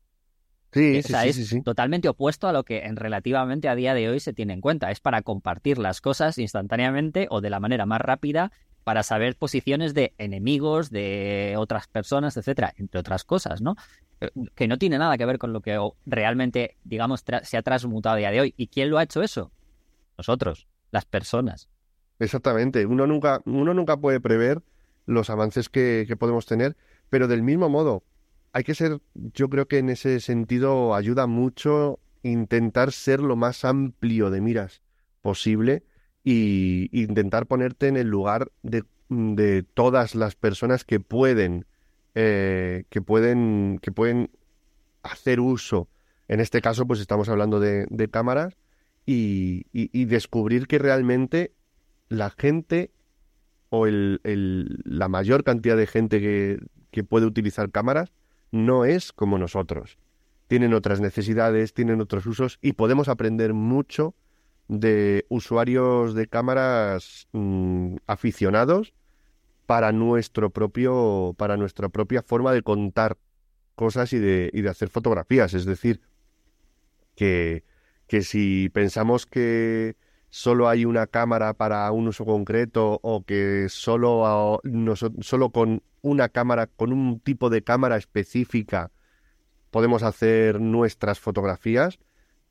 Sí, sí, es sí, totalmente opuesto a lo que en relativamente a día de hoy se tiene en cuenta. Es para compartir las cosas instantáneamente o de la manera más rápida para saber posiciones de enemigos, de otras personas, etcétera, entre otras cosas, ¿no? Eh, que no tiene nada que ver con lo que realmente, digamos, se ha transmutado a día de hoy. ¿Y quién lo ha hecho eso? Nosotros, las personas. Exactamente. Uno nunca, uno nunca puede prever los avances que, que podemos tener, pero del mismo modo, hay que ser, yo creo que en ese sentido ayuda mucho intentar ser lo más amplio de miras. posible y intentar ponerte en el lugar de, de todas las personas que pueden, eh, que pueden, que pueden hacer uso. En este caso, pues estamos hablando de, cámaras y, descubrir que realmente la gente o el, la mayor cantidad de gente que, que puede utilizar cámaras no es como nosotros. Tienen otras necesidades, tienen otros usos y podemos aprender mucho de usuarios de cámaras mm, aficionados para nuestro propio para nuestra propia forma de contar cosas y de, y de hacer fotografías es decir que, que si pensamos que solo hay una cámara para un uso concreto o que solo, solo con una cámara, con un tipo de cámara específica podemos hacer nuestras fotografías,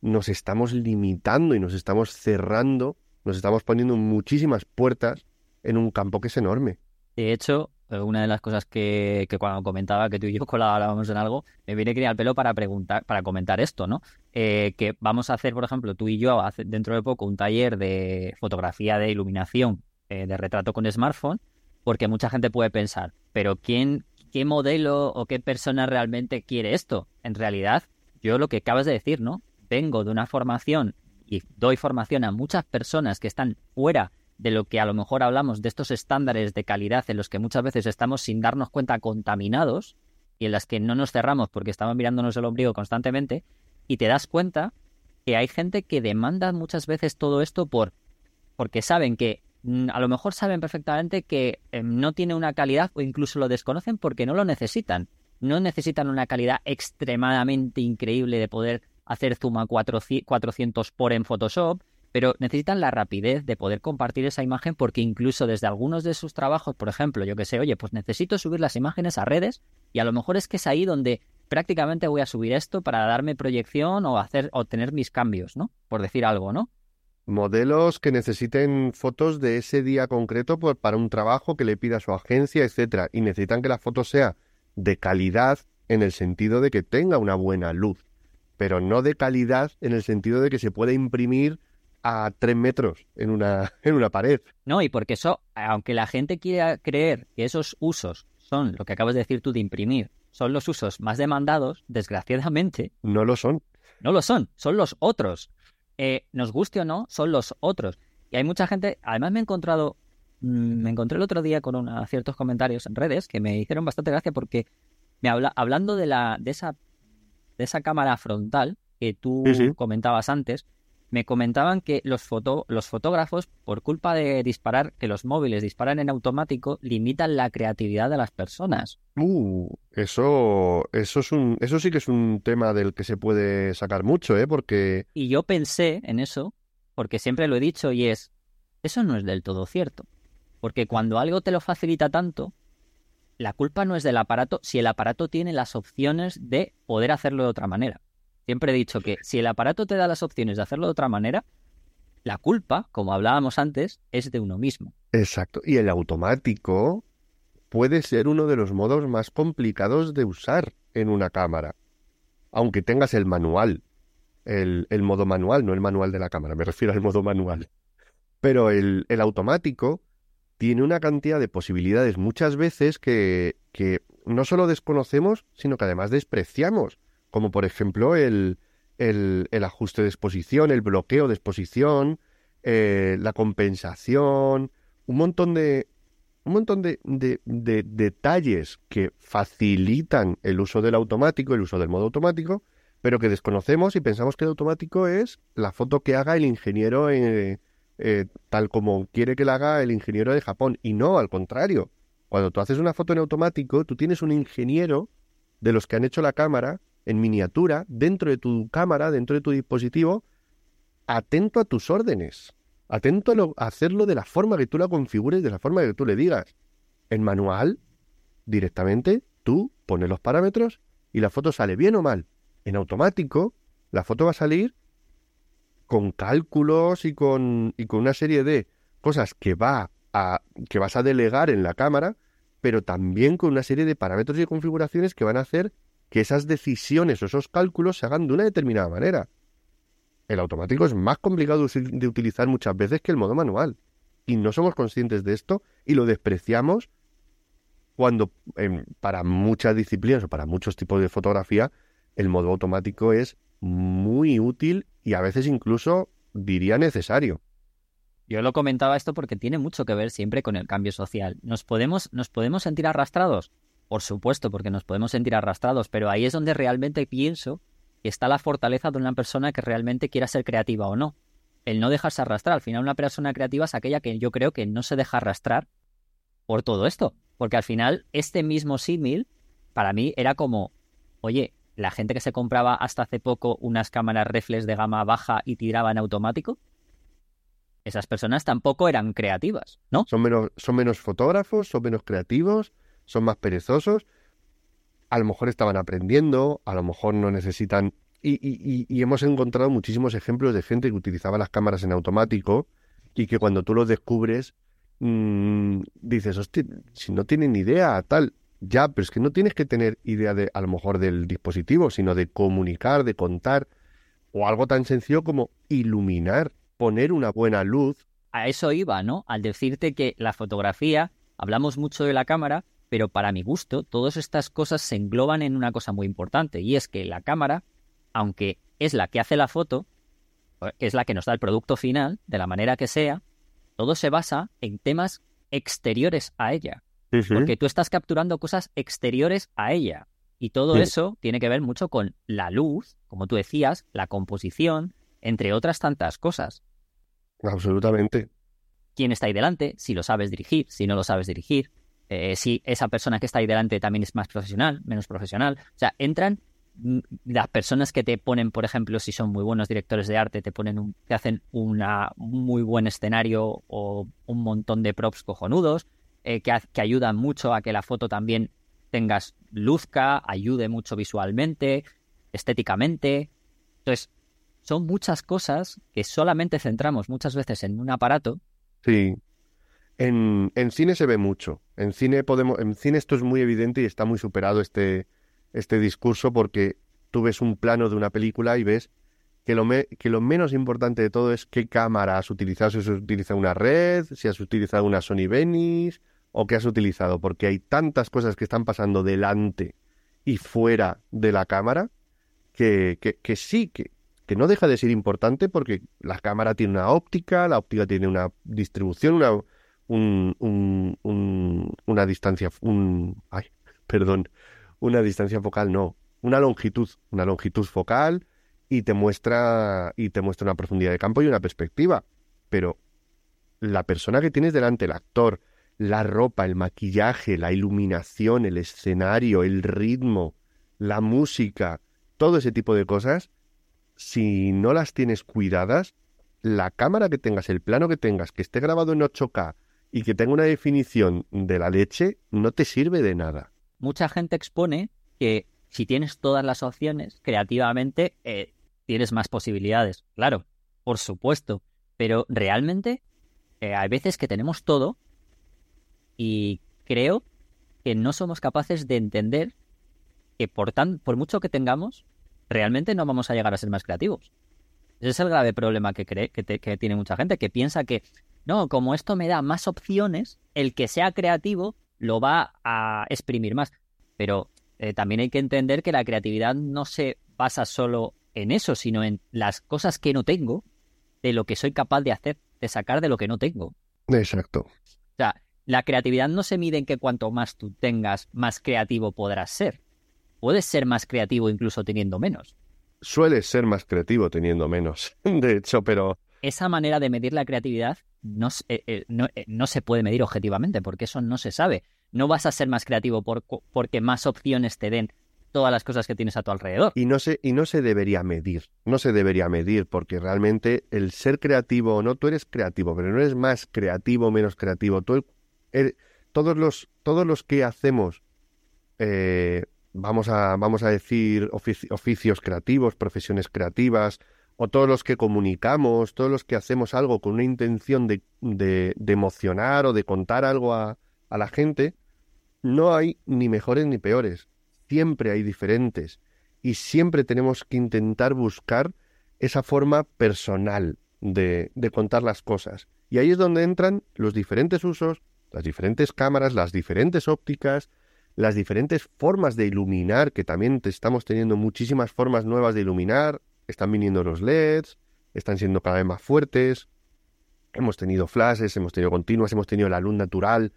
nos estamos limitando y nos estamos cerrando, nos estamos poniendo muchísimas puertas en un campo que es enorme. De hecho, eh, una de las cosas que, cuando comentaba que tú y yo colaborábamos en algo, me viene que al pelo para preguntar, para comentar esto, ¿no? Eh, que vamos a hacer, por ejemplo, tú y yo dentro de poco un taller de fotografía de iluminación eh, de retrato con smartphone, porque mucha gente puede pensar, pero ¿quién, qué modelo o qué persona realmente quiere esto? En realidad, yo lo que acabas de decir, ¿no? Vengo de una formación y doy formación a muchas personas que están fuera de lo que a lo mejor hablamos de estos estándares de calidad en los que muchas veces estamos sin darnos cuenta contaminados y en las que no nos cerramos porque estamos mirándonos el ombligo constantemente y te das cuenta que hay gente que demanda muchas veces todo esto por porque saben que a lo mejor saben perfectamente que em, no tiene una calidad o incluso lo desconocen porque no lo necesitan. No necesitan una calidad extremadamente increíble de poder hacer zoom a 400 por en Photoshop, pero necesitan la rapidez de poder compartir esa imagen porque incluso desde algunos de sus trabajos, por ejemplo, yo que sé, oye, pues necesito subir las imágenes a redes y a lo mejor es que es ahí donde prácticamente voy a subir esto para darme proyección o hacer o tener mis cambios, ¿no? Por decir algo, ¿no? Modelos que necesiten fotos de ese día concreto para un trabajo que le pida su agencia, etcétera, y necesitan que la foto sea de calidad en el sentido de que tenga una buena luz, pero no de calidad en el sentido de que se pueda imprimir a tres metros en una, en una pared. No, y porque eso, aunque la gente quiera creer que esos usos son lo que acabas de decir tú de imprimir, son los usos más demandados, desgraciadamente. No lo son. No lo son, son los otros. Eh, nos guste o no, son los otros. Y hay mucha gente, además me he encontrado, mm, me encontré el otro día con una, ciertos comentarios en redes que me hicieron bastante gracia porque me habla, hablando de la, de esa, de esa cámara frontal que tú comentabas antes, me comentaban que los, foto, los fotógrafos, por culpa de disparar, que los móviles disparan en automático, limitan la creatividad de las personas. Uh, eso, eso, es un, eso sí que es un tema del que se puede sacar mucho, ¿eh? Porque... Y yo pensé en eso, porque siempre lo he dicho, y es, eso no es del todo cierto. Porque cuando algo te lo facilita tanto, la culpa no es del aparato si el aparato tiene las opciones de poder hacerlo de otra manera. Siempre he dicho que si el aparato te da las opciones de hacerlo de otra manera, la culpa, como hablábamos antes, es de uno mismo. Exacto. Y el automático puede ser uno de los modos más complicados de usar en una cámara. Aunque tengas el manual. El, modo manual, no el manual de la cámara, me refiero al modo manual. Pero el, automático tiene una cantidad de posibilidades muchas veces que, que no solo desconocemos, sino que además despreciamos como por ejemplo el, el, ajuste de exposición, el bloqueo de exposición, eh, la compensación, un montón de un montón de, de, detalles que facilitan el uso del automático, el uso del modo automático, pero que desconocemos y pensamos que el automático es la foto que haga el ingeniero eh, eh, tal como quiere que la haga el ingeniero de Japón. Y no, al contrario. Cuando tú haces una foto en automático, tú tienes un ingeniero de los que han hecho la cámara en miniatura dentro de tu cámara, dentro de tu dispositivo, atento a tus órdenes, atento a, hacerlo de la forma que tú la configures, de la forma que tú le digas. En manual, directamente, tú pones los parámetros y la foto sale bien o mal. En automático, la foto va a salir con cálculos y con, y con una serie de cosas que, va a, que vas a delegar en la cámara, pero también con una serie de parámetros y configuraciones que van a hacer que esas decisiones o esos cálculos se hagan de una determinada manera. el automático es más complicado de utilizar muchas veces que el modo manual. Y no somos conscientes de esto y lo despreciamos cuando para muchas disciplinas o para muchos tipos de fotografía el modo automático es muy útil y a veces incluso diría necesario. Yo lo comentaba esto porque tiene mucho que ver siempre con el cambio social. ¿Nos podemos, nos podemos sentir arrastrados? Por supuesto, porque nos podemos sentir arrastrados, pero ahí es donde realmente pienso que está la fortaleza de una persona que realmente quiera ser creativa o no. El no dejarse arrastrar. Al final, una persona creativa es aquella que yo creo que no se deja arrastrar por todo esto. Porque al final, este mismo símil, para mí, era como, oye, la gente que se compraba hasta hace poco unas cámaras reflex de gama baja y tiraba en automático, esas personas tampoco eran creativas, ¿no? Son menos, son menos fotógrafos, son menos creativos, son más perezosos. A lo mejor estaban aprendiendo, a lo mejor no necesitan. Y, hemos encontrado muchísimos ejemplos de gente que utilizaba las cámaras en automático y que cuando tú los descubres mmm, dices, hostia, si no tienen idea, tal. Ya, pero es que no tienes que tener idea de, a lo mejor del dispositivo, sino de comunicar, de contar, o algo tan sencillo como iluminar, poner una buena luz. A eso iba, ¿no? Al decirte que la fotografía, hablamos mucho de la cámara, pero para mi gusto, todas estas cosas se engloban en una cosa muy importante, y es que la cámara, aunque es la que hace la foto, es la que nos da el producto final, de la manera que sea, todo se basa en temas exteriores a ella. Porque tú estás capturando cosas exteriores a ella. Y todo eso tiene que ver mucho con la luz, como tú decías, la composición, entre otras tantas cosas. Absolutamente. ¿Quién está ahí delante? Si lo sabes dirigir, si no lo sabes dirigir. Eh, si esa persona que está ahí delante también es más profesional, menos profesional. O sea, entran mm, las personas que te ponen, por ejemplo, si son muy buenos directores de arte, te ponen un, te hacen un muy buen escenario o un montón de props cojonudos. Eh, que, ayudan mucho a que la foto también tengas luzca, ayude mucho visualmente, estéticamente. Entonces, son muchas cosas que solamente centramos muchas veces en un aparato. Sí. En, en, cine se ve mucho. En cine podemos, en cine esto es muy evidente y está muy superado este, este discurso porque tú ves un plano de una película y ves que lo, que lo menos importante de todo es qué cámara has utilizado, si has utilizado una red, si has utilizado una Sony Venice o qué has utilizado, porque hay tantas cosas que están pasando delante y fuera de la cámara que, que, sí, que, que no deja de ser importante porque la cámara tiene una óptica, la óptica tiene una distribución, una, un, un, una distancia, un, ay, perdón, una distancia focal, no, una longitud, una longitud focal y te muestra y te muestra una profundidad de campo y una perspectiva. Pero la persona que tienes delante, el actor, la ropa, el maquillaje, la iluminación, el escenario, el ritmo, la música, todo ese tipo de cosas, si no las tienes cuidadas, la cámara que tengas, el plano que tengas, que esté grabado en 8K y que tenga una definición de la leche, no te sirve de nada. Mucha gente expone que si tienes todas las opciones, creativamente eh, tienes más posibilidades. Claro, por supuesto. Pero realmente eh, hay veces que tenemos todo y creo que no somos capaces de entender que por, tan, por mucho que tengamos, realmente no vamos a llegar a ser más creativos. Ese es el grave problema que, cree, que, tiene mucha gente, que piensa que, no, como esto me da más opciones, el que sea creativo lo va a exprimir más. Pero eh, también hay que entender que la creatividad no se basa solo en eso, sino en las cosas que no tengo, de lo que soy capaz de hacer, de sacar de lo que no tengo. Exacto. O sea, la creatividad no se mide en que cuanto más tú tengas, más creativo podrás ser. Puedes ser más creativo incluso teniendo menos. Sueles ser más creativo teniendo menos, de hecho, pero... Esa manera de medir la creatividad no, eh, eh, eh, no, se puede medir objetivamente, porque eso no se sabe. No vas a ser más creativo por, porque más opciones te den todas las cosas que tienes a tu alrededor. Y no se, y no se debería medir, no se debería medir, porque realmente el ser creativo no, tú eres creativo, pero no eres más creativo o menos creativo. Todos, los, todos los que hacemos, vamos, a, vamos a decir, oficios creativos, profesiones creativas, o todos los que comunicamos, todos los que hacemos algo con una intención de, de, emocionar o de contar algo a, a la gente, no hay ni mejores ni peores siempre hay diferentes y siempre tenemos que intentar buscar esa forma personal de, de contar las cosas. Y ahí es donde entran los diferentes usos, las diferentes cámaras, las diferentes ópticas, las diferentes formas de iluminar, que también estamos teniendo muchísimas formas nuevas de iluminar, están viniendo los LEDs, están siendo cada vez más fuertes, hemos tenido flashes, hemos tenido continuas, hemos tenido la luz natural,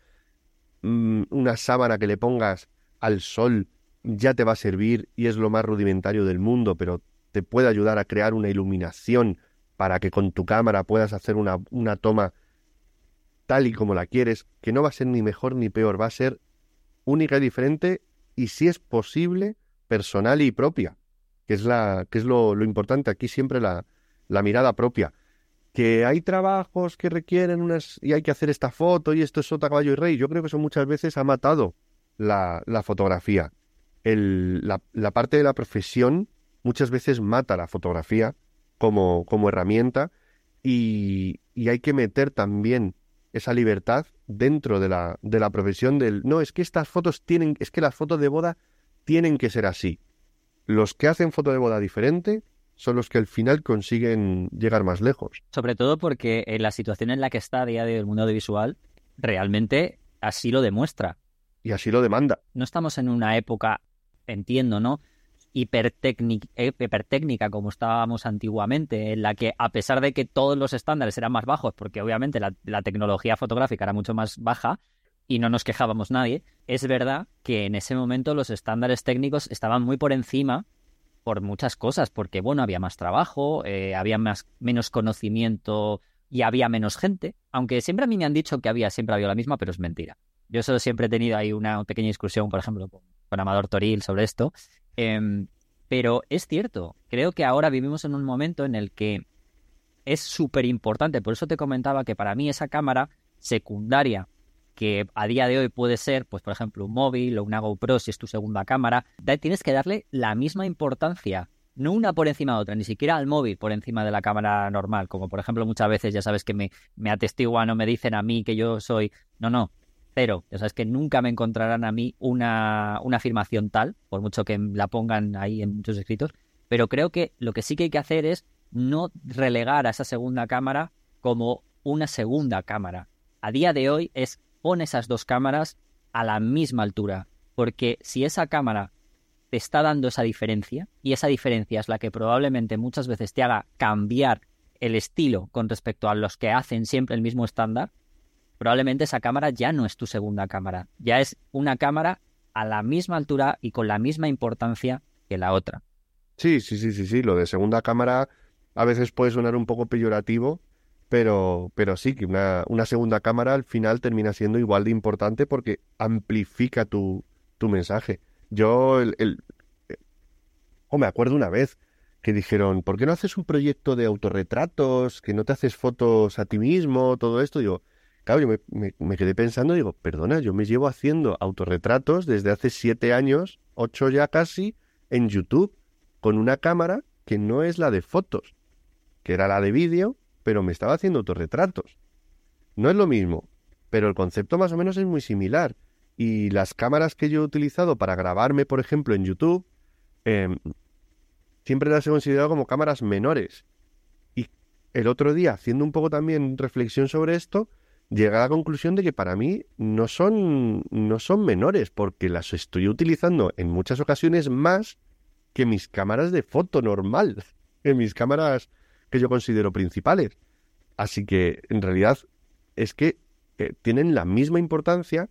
mm, una sábana que le pongas al sol ya te va a servir y es lo más rudimentario del mundo, pero te puede ayudar a crear una iluminación para que con tu cámara puedas hacer una, una toma tal y como la quieres, que no va a ser ni mejor ni peor, va a ser única y diferente y si es posible, personal y propia, que es, la, que es lo, importante aquí siempre la, la mirada propia. Que hay trabajos que requieren unas y hay que hacer esta foto y esto es sota, caballo y rey. Yo creo que eso muchas veces ha matado la, la fotografía. El, la, la, parte de la profesión muchas veces mata la fotografía como, como herramienta y, y hay que meter también esa libertad dentro de la, de la profesión del no, es que estas fotos tienen, es que las fotos de boda tienen que ser así. Los que hacen foto de boda diferente son los que al final consiguen llegar más lejos. Sobre todo porque en la situación en la que está a día de el mundo audiovisual, realmente así lo demuestra. Y así lo demanda. No estamos en una época, entiendo, ¿no? hipertécnica, hipertécnica como estábamos antiguamente, en la que a pesar de que todos los estándares eran más bajos, porque obviamente la, la, tecnología fotográfica era mucho más baja y no nos quejábamos nadie, es verdad que en ese momento los estándares técnicos estaban muy por encima por muchas cosas, porque bueno, había más trabajo, eh, había más, menos conocimiento y había menos gente, aunque siempre a mí me han dicho que había, siempre había la misma, pero es mentira. Yo solo siempre he tenido ahí una pequeña discusión, por ejemplo, con, Amador Toril sobre esto, eh, pero es cierto, creo que ahora vivimos en un momento en el que es súper importante, por eso te comentaba que para mí esa cámara secundaria que a día de hoy puede ser, pues por ejemplo, un móvil o una GoPro si es tu segunda cámara, tienes que darle la misma importancia, no una por encima de otra, ni siquiera al móvil por encima de la cámara normal, como por ejemplo muchas veces ya sabes que me, me atestiguan o me dicen a mí que yo soy, no, no, cero, ya sabes que nunca me encontrarán a mí una, una afirmación tal, por mucho que la pongan ahí en muchos escritos, pero creo que lo que sí que hay que hacer es no relegar a esa segunda cámara como una segunda cámara. A día de hoy es pon esas dos cámaras a la misma altura, porque si esa cámara te está dando esa diferencia, y esa diferencia es la que probablemente muchas veces te haga cambiar el estilo con respecto a los que hacen siempre el mismo estándar, probablemente esa cámara ya no es tu segunda cámara, ya es una cámara a la misma altura y con la misma importancia que la otra. Sí, sí, sí, sí, sí, lo de segunda cámara a veces puede sonar un poco peyorativo, pero, pero sí que una, segunda cámara al final termina siendo igual de importante porque amplifica tu, tu mensaje. Yo, el, el oh, me acuerdo una vez que dijeron, ¿por qué no haces un proyecto de autorretratos, que no te haces fotos a ti mismo, todo esto? Digo, claro, yo me, me, me quedé pensando, digo, perdona, yo me llevo haciendo autorretratos desde hace siete años, ocho ya casi, en YouTube, con una cámara que no es la de fotos, que era la de vídeo, pero me estaba haciendo autorretratos. No es lo mismo, pero el concepto más o menos es muy similar. Y las cámaras que yo he utilizado para grabarme, por ejemplo, en YouTube, eh, siempre las he considerado como cámaras menores. Y el otro día, haciendo un poco también reflexión sobre esto, llegué a la conclusión de que para mí no son, no son menores, porque las estoy utilizando en muchas ocasiones más que mis cámaras de foto normal, en mis cámaras que yo considero principales. Así que en realidad es que eh, tienen la misma importancia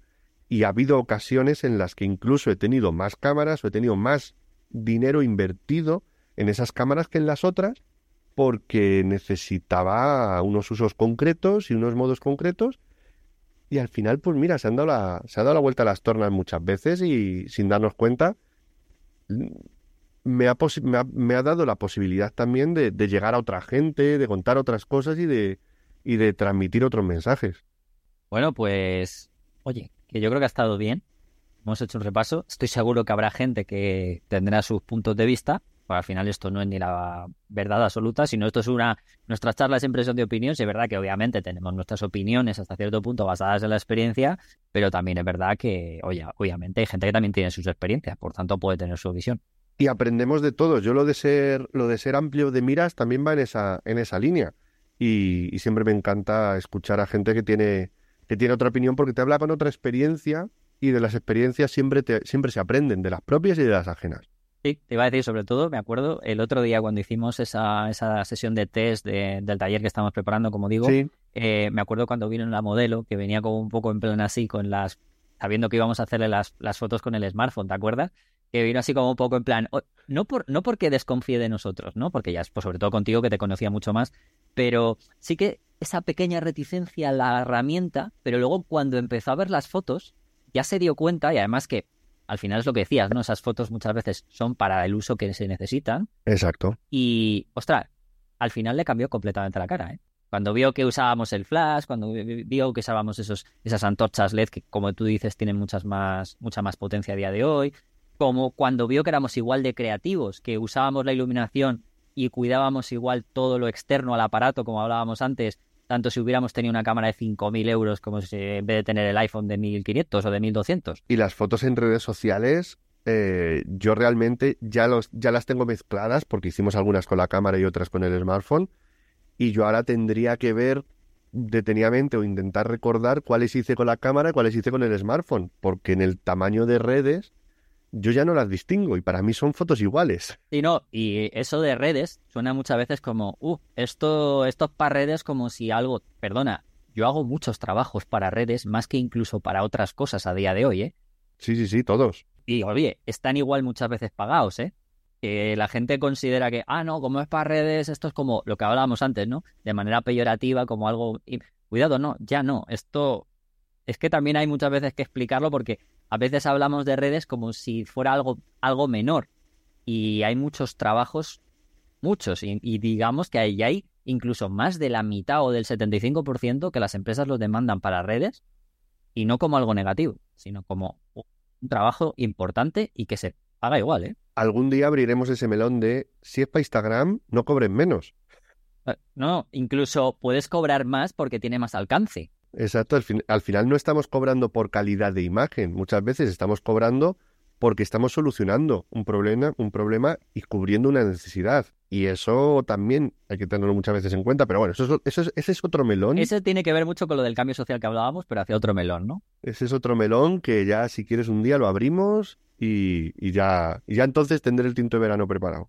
y ha habido ocasiones en las que incluso he tenido más cámaras o he tenido más dinero invertido en esas cámaras que en las otras porque necesitaba unos usos concretos y unos modos concretos y al final pues mira se han dado la, se ha dado la vuelta a las tornas muchas veces y sin darnos cuenta me ha, me ha, me ha dado la posibilidad también de, de, llegar a otra gente, de contar otras cosas y de, y de transmitir otros mensajes. Bueno, pues, oye, que yo creo que ha estado bien. Hemos hecho un repaso. Estoy seguro que habrá gente que tendrá sus puntos de vista. Pues al final esto no es ni la verdad absoluta, sino esto es una... Nuestra charla es impresión de opinión. Sí, es verdad que obviamente tenemos nuestras opiniones hasta cierto punto basadas en la experiencia, pero también es verdad que, oye, obviamente hay gente que también tiene sus experiencias, por tanto puede tener su visión. Y aprendemos de todo. Yo lo de ser, lo de ser amplio de miras también va en esa, en esa línea. Y, y siempre me encanta escuchar a gente que tiene, que tiene otra opinión porque te habla con otra experiencia y de las experiencias siempre, te, siempre se aprenden, de las propias y de las ajenas. Sí, te iba a decir, sobre todo, me acuerdo el otro día cuando hicimos esa, esa sesión de test de- del taller que estamos preparando, como digo, Sí, eh, me acuerdo cuando vino la modelo, que venía como un poco en plan así, con las, sabiendo que íbamos a hacerle las, las fotos con el smartphone, ¿te acuerdas? Que vino así como un poco en plan, o- no, por, no porque desconfíe de nosotros, ¿no? Porque ya, pues sobre todo contigo, que te conocía mucho más, pero sí que esa pequeña reticencia a la herramienta, pero luego cuando empezó a ver las fotos, ya se dio cuenta, y además que al final es lo que decías, ¿no? Esas fotos muchas veces son para el uso que se necesitan, exacto. y, ostras, al final le cambió completamente la cara, ¿eh? Cuando vio que usábamos el flash, cuando vi- vi- vio que usábamos esos, esas antorchas LED que, como tú dices, tienen muchas más, mucha más potencia a día de hoy, como cuando vio que éramos igual de creativos, que usábamos la iluminación y cuidábamos igual todo lo externo al aparato, como hablábamos antes, tanto si hubiéramos tenido una cámara de 5.000 euros como si en vez de tener el iPhone de 1.500 o de 1.200. Y las fotos en redes sociales, eh, yo realmente ya, los, ya las tengo mezcladas porque hicimos algunas con la cámara y otras con el smartphone. Y yo ahora tendría que ver detenidamente o intentar recordar cuáles hice con la cámara cuáles hice con el smartphone. Porque en el tamaño de redes yo ya no las distingo y para mí son fotos iguales. Sí, no, y eso de redes suena muchas veces como, uh, esto, esto es para redes como si algo, perdona, yo hago muchos trabajos para redes más que incluso para otras cosas a día de hoy, ¿eh? Sí, sí, sí, todos. Y oye, están igual muchas veces pagados, ¿eh? Que la gente considera que, ah, no, como es para redes, esto es como lo que hablábamos antes, ¿no? De manera peyorativa, como algo... y- Cuidado, no, ya no. Esto es que también hay muchas veces que explicarlo porque a veces hablamos de redes como si fuera algo, algo menor. Y hay muchos trabajos, muchos, y, y digamos que ahí hay incluso más de la mitad o del 75% que las empresas los demandan para redes y no como algo negativo, sino como un trabajo importante y que se paga igual, ¿eh? Algún día abriremos ese melón de si es para Instagram, no cobren menos. Eh, No, incluso puedes cobrar más porque tiene más alcance. Exacto, al, fin- al final no estamos cobrando por calidad de imagen, muchas veces estamos cobrando porque estamos solucionando un problema, un problema y cubriendo una necesidad. Y eso también hay que tenerlo muchas veces en cuenta, pero bueno, eso es- eso es- ese es otro melón, Ese tiene que ver mucho con lo del cambio social que hablábamos, pero hacia otro melón, ¿no? ese es otro melón que ya si quieres un día lo abrimos y, y ya, y ya entonces tendré el tinto de verano preparado.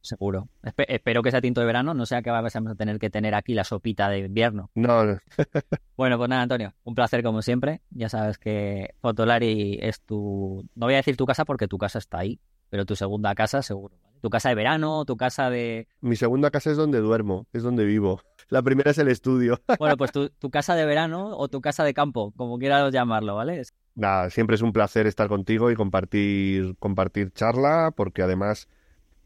Seguro. Espe- espero que sea tinto de verano, no sea que vamos a tener que tener aquí la sopita de invierno. No, no, Bueno, pues nada, Antonio, un placer como siempre. Ya sabes que Fotolari es tu, no voy a decir tu casa porque tu casa está ahí, pero tu segunda casa seguro. ¿vale? Tu casa de verano, tu casa de... mi segunda casa es donde duermo, es donde vivo. La primera es el estudio. Bueno, pues tu, tu casa de verano o tu casa de campo, como quieras llamarlo, ¿vale? Nada, siempre es un placer estar contigo y compartir, compartir charla, porque además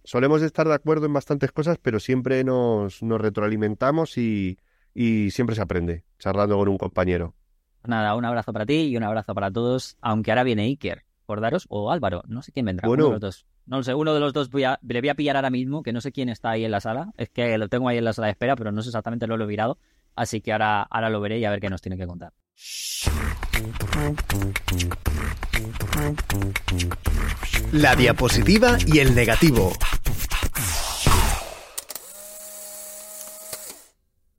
solemos estar de acuerdo en bastantes cosas, pero siempre nos, nos retroalimentamos y, y siempre se aprende charlando con un compañero. Pues nada, un abrazo para ti y un abrazo para todos, aunque ahora viene Iker, acordaros, o Álvaro, no sé quién vendrá, Bueno. uno de los dos. No lo sé, uno de los dos voy a, le voy a pillar ahora mismo, que no sé quién está ahí en la sala, es que lo tengo ahí en la sala de espera, pero no sé exactamente, no lo he mirado, así que ahora, ahora lo veré y a ver qué nos tiene que contar. La diapositiva y el negativo.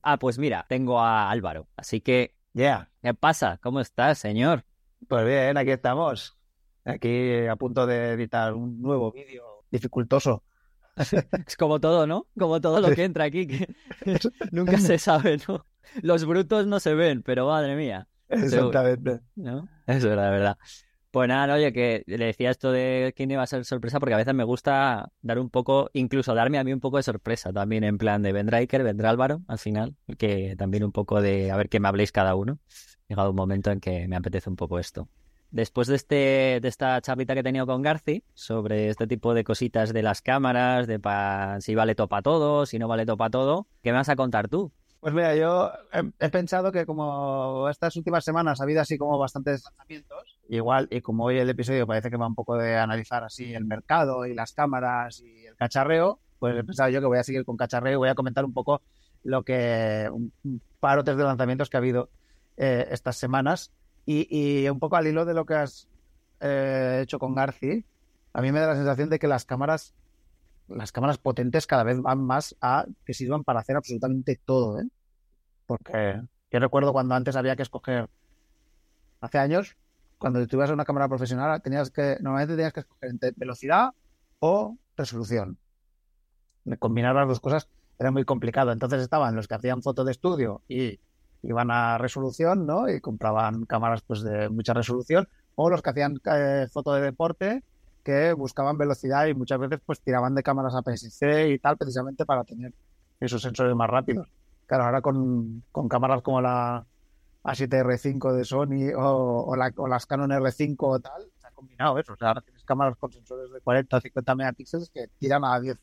Ah, pues mira, tengo a Álvaro, así que, Ya, ¿qué pasa? ¿Cómo estás, señor? pues bien, aquí estamos. Aquí a punto de editar un nuevo vídeo dificultoso. Es como todo, ¿no? Como todo lo que entra aquí, que nunca se sabe, ¿no? Los brutos no se ven, pero madre mía. Exactamente. ¿no? Eso la verdad. Pues nada, no, oye, que le decía esto de quién iba a ser sorpresa, porque a veces me gusta dar un poco, incluso darme a mí un poco de sorpresa también, en plan de vendrá Iker, vendrá Álvaro, al final, que también un poco de a ver qué me habléis cada uno. Llegado un momento en que me apetece un poco esto. Después de, este, de esta charlita que he tenido con Garci sobre este tipo de cositas de las cámaras, de pa- si vale topa todo, si no vale topa todo, ¿qué me vas a contar tú? Pues mira, yo he, he pensado que como estas últimas semanas ha habido así como bastantes lanzamientos, igual, y como hoy el episodio parece que va un poco de analizar así el mercado y las cámaras y el cacharreo, pues he pensado yo que voy a seguir con cacharreo y voy a comentar un poco lo que, un, parotes de lanzamientos que ha habido eh, estas semanas. Y, y un poco al hilo de lo que has eh, hecho con Garci, a mí me da la sensación de que las cámaras, las cámaras potentes cada vez van más a que sirvan para hacer absolutamente todo, ¿eh? Porque yo recuerdo cuando antes había que escoger, hace años, cuando a una cámara profesional, tenías que, normalmente tenías que escoger entre velocidad o resolución. Combinar las dos cosas era muy complicado. Entonces estaban los que hacían foto de estudio y iban a resolución, ¿no? Y compraban cámaras pues de mucha resolución, o los que hacían eh, foto de deporte que buscaban velocidad y muchas veces pues tiraban de cámaras APS-C y tal precisamente para tener esos sensores más rápidos. Claro, ahora con, con cámaras como la A7R5 de Sony o, o, la, o, las Canon R5 o tal, se ha combinado eso. O sea, ahora tienes cámaras con sensores de 40 o 50 megapíxeles que tiran a 10,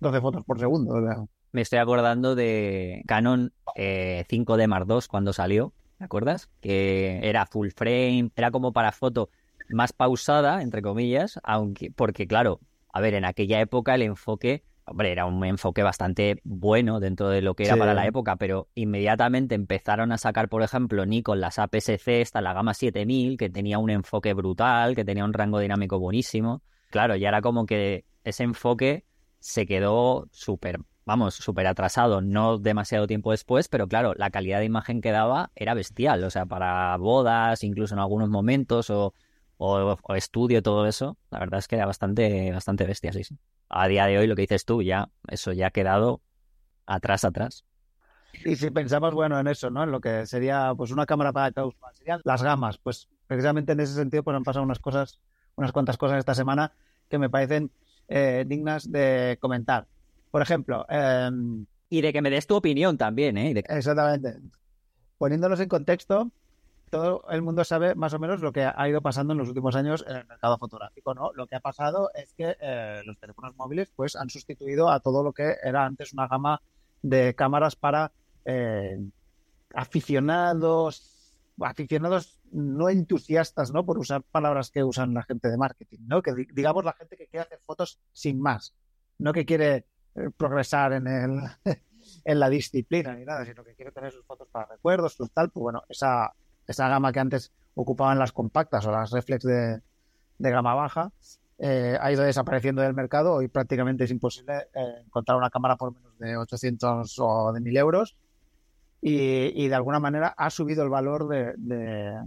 12 fotos por segundo. Me estoy acordando de Canon eh, 5D Mark II cuando salió, ¿te acuerdas? Que era full frame, era como para foto más pausada, entre comillas, aunque, porque claro, a ver, en aquella época el enfoque, hombre, era un enfoque bastante bueno dentro de lo que era Sí. para la época, pero inmediatamente empezaron a sacar, por ejemplo, Nikon las APS-C, hasta la gama 7000, que tenía un enfoque brutal, que tenía un rango dinámico buenísimo. Claro, ya era como que ese enfoque se quedó súper, vamos, súper atrasado, no demasiado tiempo después, pero claro, la calidad de imagen que daba era bestial, o sea, para bodas, incluso en algunos momentos, o, o, o estudio, todo eso, la verdad es que era bastante, bastante bestia, sí, sí. A día de hoy, lo que dices tú, ya, eso ya ha quedado atrás, atrás. Y si pensamos, bueno, en eso, ¿no? En lo que sería, pues, una cámara para usuario, serían las gamas. Pues, precisamente en ese sentido, pues han pasado unas cosas, unas cuantas cosas esta semana que me parecen eh, dignas de comentar. Por ejemplo, eh, Y de que me des tu opinión también, ¿eh? De- exactamente, poniéndonos en contexto, todo el mundo sabe más o menos lo que ha ido pasando en los últimos años en el mercado fotográfico, ¿no? Lo que ha pasado es que eh, los teléfonos móviles, pues, han sustituido a todo lo que era antes una gama de cámaras para eh, aficionados, aficionados no entusiastas, ¿no? Por usar palabras que usan la gente de marketing, ¿no? Que di- digamos la gente que quiere hacer fotos sin más, no que quiere eh, progresar en el en la disciplina ni nada, sino que quiere tener sus fotos para recuerdos, sus tal, pues bueno, esa, esa gama que antes ocupaban las compactas o las reflex de, de gama baja, eh, ha ido desapareciendo del mercado. Hoy prácticamente es imposible eh, encontrar una cámara por menos de 800 o de 1000 euros. Y, y de alguna manera ha subido el valor de, de-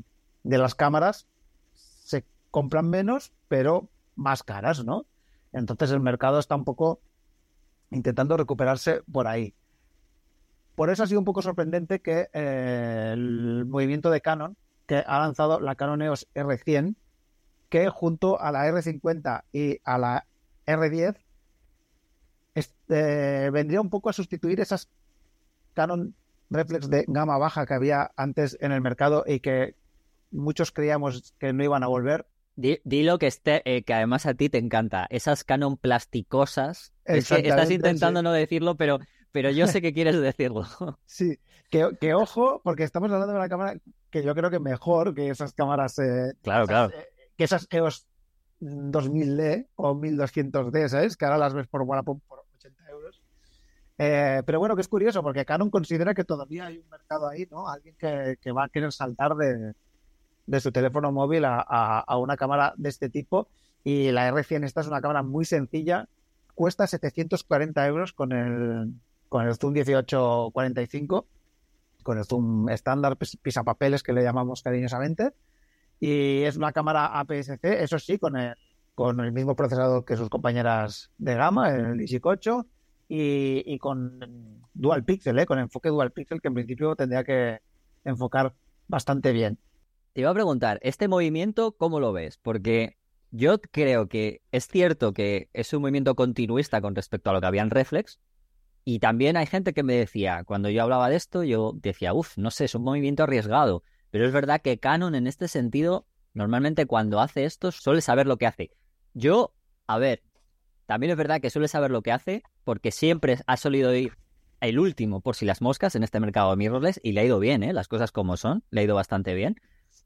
de las cámaras. Se compran menos, pero más caras, ¿no? Entonces el mercado está un poco intentando recuperarse por ahí. Por eso ha sido un poco sorprendente que eh, el movimiento de Canon, que ha lanzado la Canon EOS R100, que junto a la R50 y a la R10 este, vendría un poco a sustituir esas Canon reflex de gama baja que había antes en el mercado y que muchos creíamos que no iban a volver. Di, dilo que, esté, eh, que además a ti te encanta. Esas Canon plasticosas. Es que estás intentando sí. no decirlo, pero, pero yo sé que quieres decirlo. Sí, que, que ojo, porque estamos hablando de una cámara que yo creo que mejor que esas cámaras, eh, Claro, esas, eh, que esas EOS 2000D o 1200D, ¿sabes? Que ahora las ves por Wallapop por 80 euros. Eh, pero bueno, que es curioso, porque Canon considera que todavía hay un mercado ahí, ¿no? Alguien que, que va a querer saltar de, de su teléfono móvil a, a- a una cámara de este tipo. Y la R100 esta es una cámara muy sencilla, cuesta 740 euros con el, con el zoom 1845, con el zoom estándar pis- pisapapeles que le llamamos cariñosamente. Y es una cámara APS-C, eso sí, con el, con el mismo procesador que sus compañeras de gama, el ISIC 8, y, y con dual pixel, ¿eh? con enfoque dual pixel, que en principio tendría que enfocar bastante bien. Te iba a preguntar, ¿este movimiento cómo lo ves? Porque yo creo que es cierto que es un movimiento continuista con respecto a lo que había en Reflex. Y también hay gente que me decía, cuando yo hablaba de esto, yo decía, uff, no sé, es un movimiento arriesgado. Pero es verdad que Canon en este sentido, normalmente cuando hace esto, suele saber lo que hace. Yo, a ver, también es verdad que suele saber lo que hace porque siempre ha solido ir el último por si las moscas en este mercado de mirrorless y le ha ido bien, ¿eh? Las cosas como son, le ha ido bastante bien.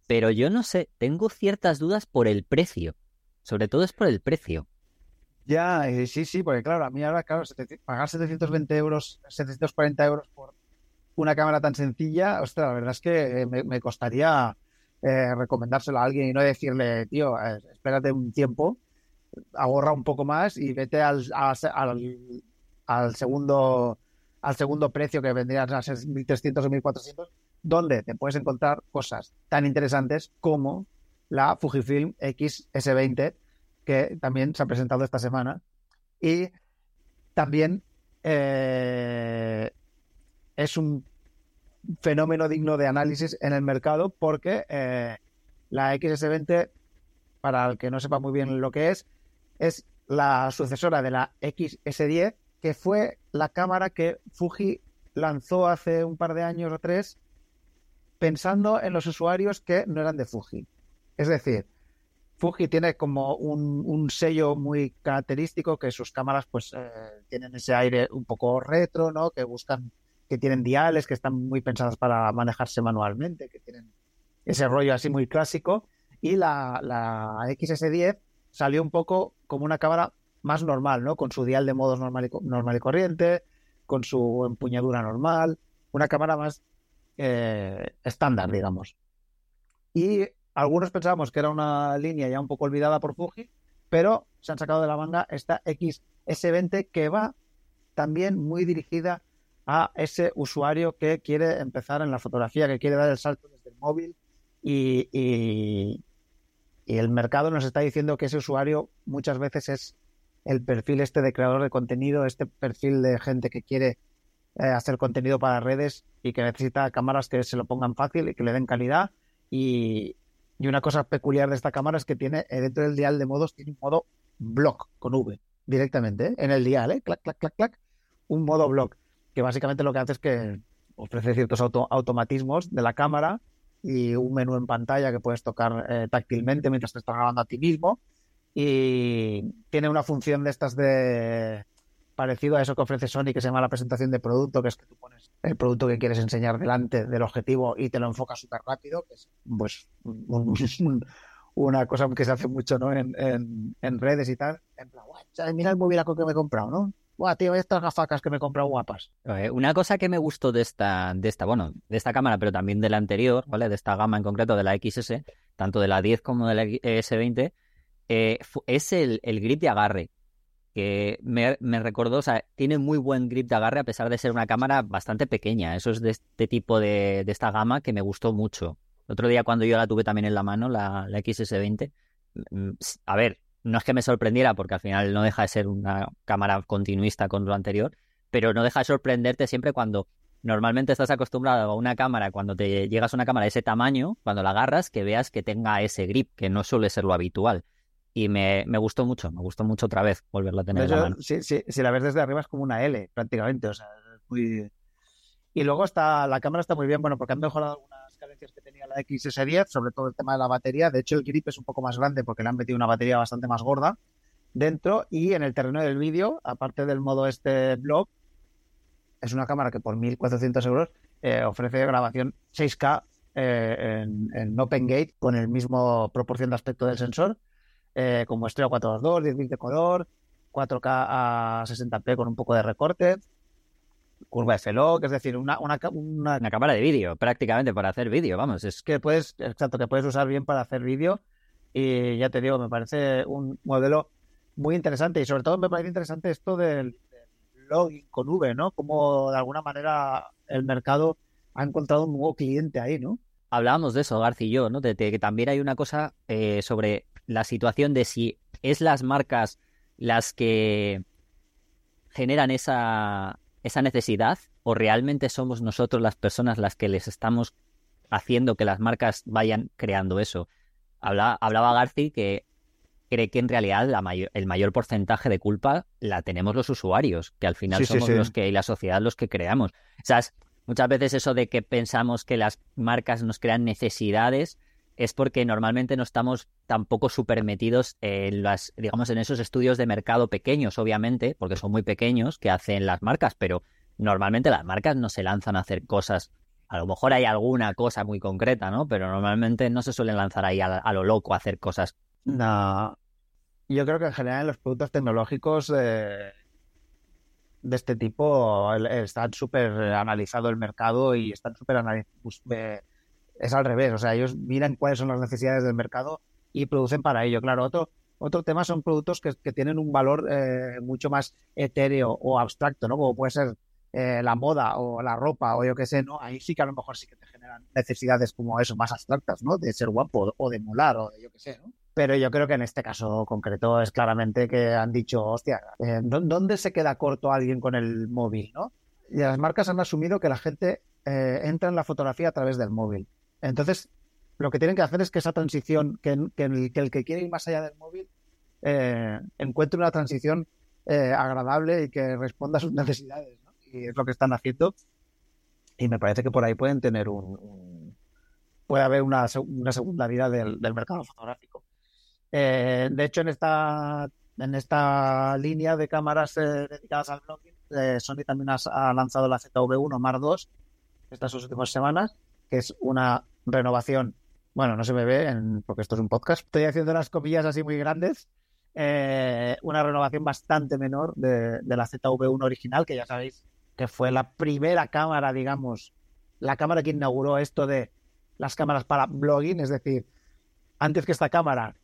Pero yo no sé, tengo ciertas dudas por el precio. Sobre todo es por el precio. Ya, eh, sí, sí, porque claro, a mí ahora, claro, 700 pagar 720 euros, 740 euros por una cámara tan sencilla, ostras, la verdad es que eh, me, costaría eh, recomendárselo a alguien y no decirle, tío, eh, espérate un tiempo ahorra un poco más y vete al, al, al segundo al segundo precio que vendrían a ser 1.300 o 1.400, donde te puedes encontrar cosas tan interesantes como la Fujifilm X-S20, que también se ha presentado esta semana. Y también eh, es un fenómeno digno de análisis en el mercado porque eh, la XS20, para el que no sepa muy bien lo que es, es la sucesora de la XS10, que fue la cámara que Fuji lanzó hace un par de años o tres pensando en los usuarios que no eran de Fuji. Es decir, Fuji tiene como un, sello muy característico que sus cámaras pues eh, tienen ese aire un poco retro, ¿no? Que buscan, que tienen diales, que están muy pensadas para manejarse manualmente, que tienen ese rollo así muy clásico. Y la, la XS10 salió un poco como una cámara más normal, ¿no? Con su dial de modos normal y, normal y corriente, con su empuñadura normal, una cámara más eh, estándar, digamos. Y algunos pensábamos que era una línea ya un poco olvidada por Fuji, pero se han sacado de la manga esta XS20 que va también muy dirigida a ese usuario que quiere empezar en la fotografía, que quiere dar el salto desde el móvil y, y, el mercado nos está diciendo que ese usuario muchas veces es el perfil este de creador de contenido, este perfil de gente que quiere eh, hacer contenido para redes y que necesita cámaras que se lo pongan fácil y que le den calidad y, y una cosa peculiar de esta cámara es que tiene eh, dentro del dial de modos, tiene un modo block con V directamente, ¿eh? en el dial, ¿eh? clac, clac, clac, clac, un modo block, que básicamente lo que hace es que ofrece ciertos automatismos de la cámara y un menú en pantalla que puedes tocar eh, táctilmente mientras te estás grabando a ti mismo. Y tiene una función de estas de parecido a eso que ofrece Sony, que se llama la presentación de producto, que es que tú pones el producto que quieres enseñar delante del objetivo y te lo enfoca súper rápido, que es pues una cosa que se hace mucho ¿no? en, en, redes y tal. En plan, mira el móvil que me he comprado, ¿no? Buah, tío, estas gafacas que me he comprado guapas. una cosa que me gustó de esta, de esta, bueno, de esta cámara, pero también de la anterior, ¿vale? De esta gama en concreto, de la XS, tanto de la 10 como de la S20, eh, es el, el grip de agarre que me, recordó, o sea, tiene muy buen grip de agarre a pesar de ser una cámara bastante pequeña. Eso es de este tipo de, de esta gama que me gustó mucho. El otro día cuando yo la tuve también en la mano, la, la XS20, mm, a ver, no es que me sorprendiera porque al final no deja de ser una cámara continuista con lo anterior, pero no deja de sorprenderte siempre cuando normalmente estás acostumbrado a una cámara, cuando te llegas a una cámara de ese tamaño, cuando la agarras, que veas que tenga ese grip, que no suele ser lo habitual y me, gustó mucho, me gustó mucho otra vez volverla a tener en la mano. Sí, sí, si la ves desde arriba es como una L prácticamente, o sea, muy... Y luego está, la cámara está muy bien, bueno, porque han mejorado algunas carencias que tenía la XS10, sobre todo el tema de la batería. De hecho, el grip es un poco más grande porque le han metido una batería bastante más gorda dentro. Y en el terreno del vídeo, aparte del modo este blog, es una cámara que por 1.400 euros eh, ofrece grabación 6K eh, en, en Open Gate con el mismo proporción de aspecto del sensor eh, como Estrella 422, 10 bits de color, 4K a 60p con un poco de recorte, curva de que es decir, una, una, una... cámara de vídeo, prácticamente para hacer vídeo, vamos. Es que puedes, exacto, que puedes usar bien para hacer vídeo y ya te digo, me parece un modelo muy interesante y sobre todo me parece interesante esto del, login con V, ¿no? Como de alguna manera el mercado ha encontrado un nuevo cliente ahí, ¿no? Hablábamos de eso, García y yo, ¿no? De, que también hay una cosa eh, sobre la situación de si es las marcas las que generan esa, esa necesidad o realmente somos nosotros las personas las que les estamos haciendo que las marcas vayan creando eso. hablaba Garci que cree que en realidad la el mayor porcentaje de culpa la tenemos los usuarios, que al final somos los que y la sociedad los que creamos. O sea, muchas veces eso de que pensamos que las marcas nos crean necesidades es porque normalmente no estamos tampoco súper metidos en las, digamos, en esos estudios de mercado pequeños, obviamente, porque son muy pequeños que hacen las marcas, pero normalmente las marcas no se lanzan a hacer cosas. A lo mejor hay alguna cosa muy concreta, ¿no? Pero normalmente no se suelen lanzar ahí a, lo loco a hacer cosas. No. Yo creo que en general los productos tecnológicos de este tipo están súper analizado el mercado y están súper analizados es al revés. O sea, ellos miran cuáles son las necesidades del mercado y producen para ello. Claro, otro, Otro tema son productos que, tienen un valor eh, mucho más etéreo o abstracto, ¿no? Como puede ser eh, la moda o la ropa o yo qué sé, ¿no? Ahí sí que a lo mejor sí que te generan necesidades como eso, más abstractas, ¿no? De ser guapo o de molar o de yo qué sé, ¿no? Pero yo creo que en este caso concreto es claramente que han dicho, hostia, eh, ¿dónde se queda corto alguien con el móvil, no? Y las marcas han asumido que la gente entra en la fotografía a través del móvil. Entonces, lo que tienen que hacer es que esa transición, que, el, que quiere ir más allá del móvil, eh, encuentre una transición eh, agradable y que responda a sus necesidades. Y es lo que están haciendo. Y me parece que por ahí pueden tener un. puede haber una, segunda vida del, mercado fotográfico. Eh, de hecho, en esta, en esta línea de cámaras dedicadas al blogging, Sony también ha, lanzado la ZV1 Mar 2 estas últimas semanas, que es una renovación bueno, no se me ve porque esto es un podcast. Estoy haciendo unas comillas así muy grandes. Eh, una renovación bastante menor de, la ZV1 original, que ya sabéis que fue la primera cámara, digamos, la cámara que inauguró esto de las cámaras para blogging, es decir, antes que esta cámara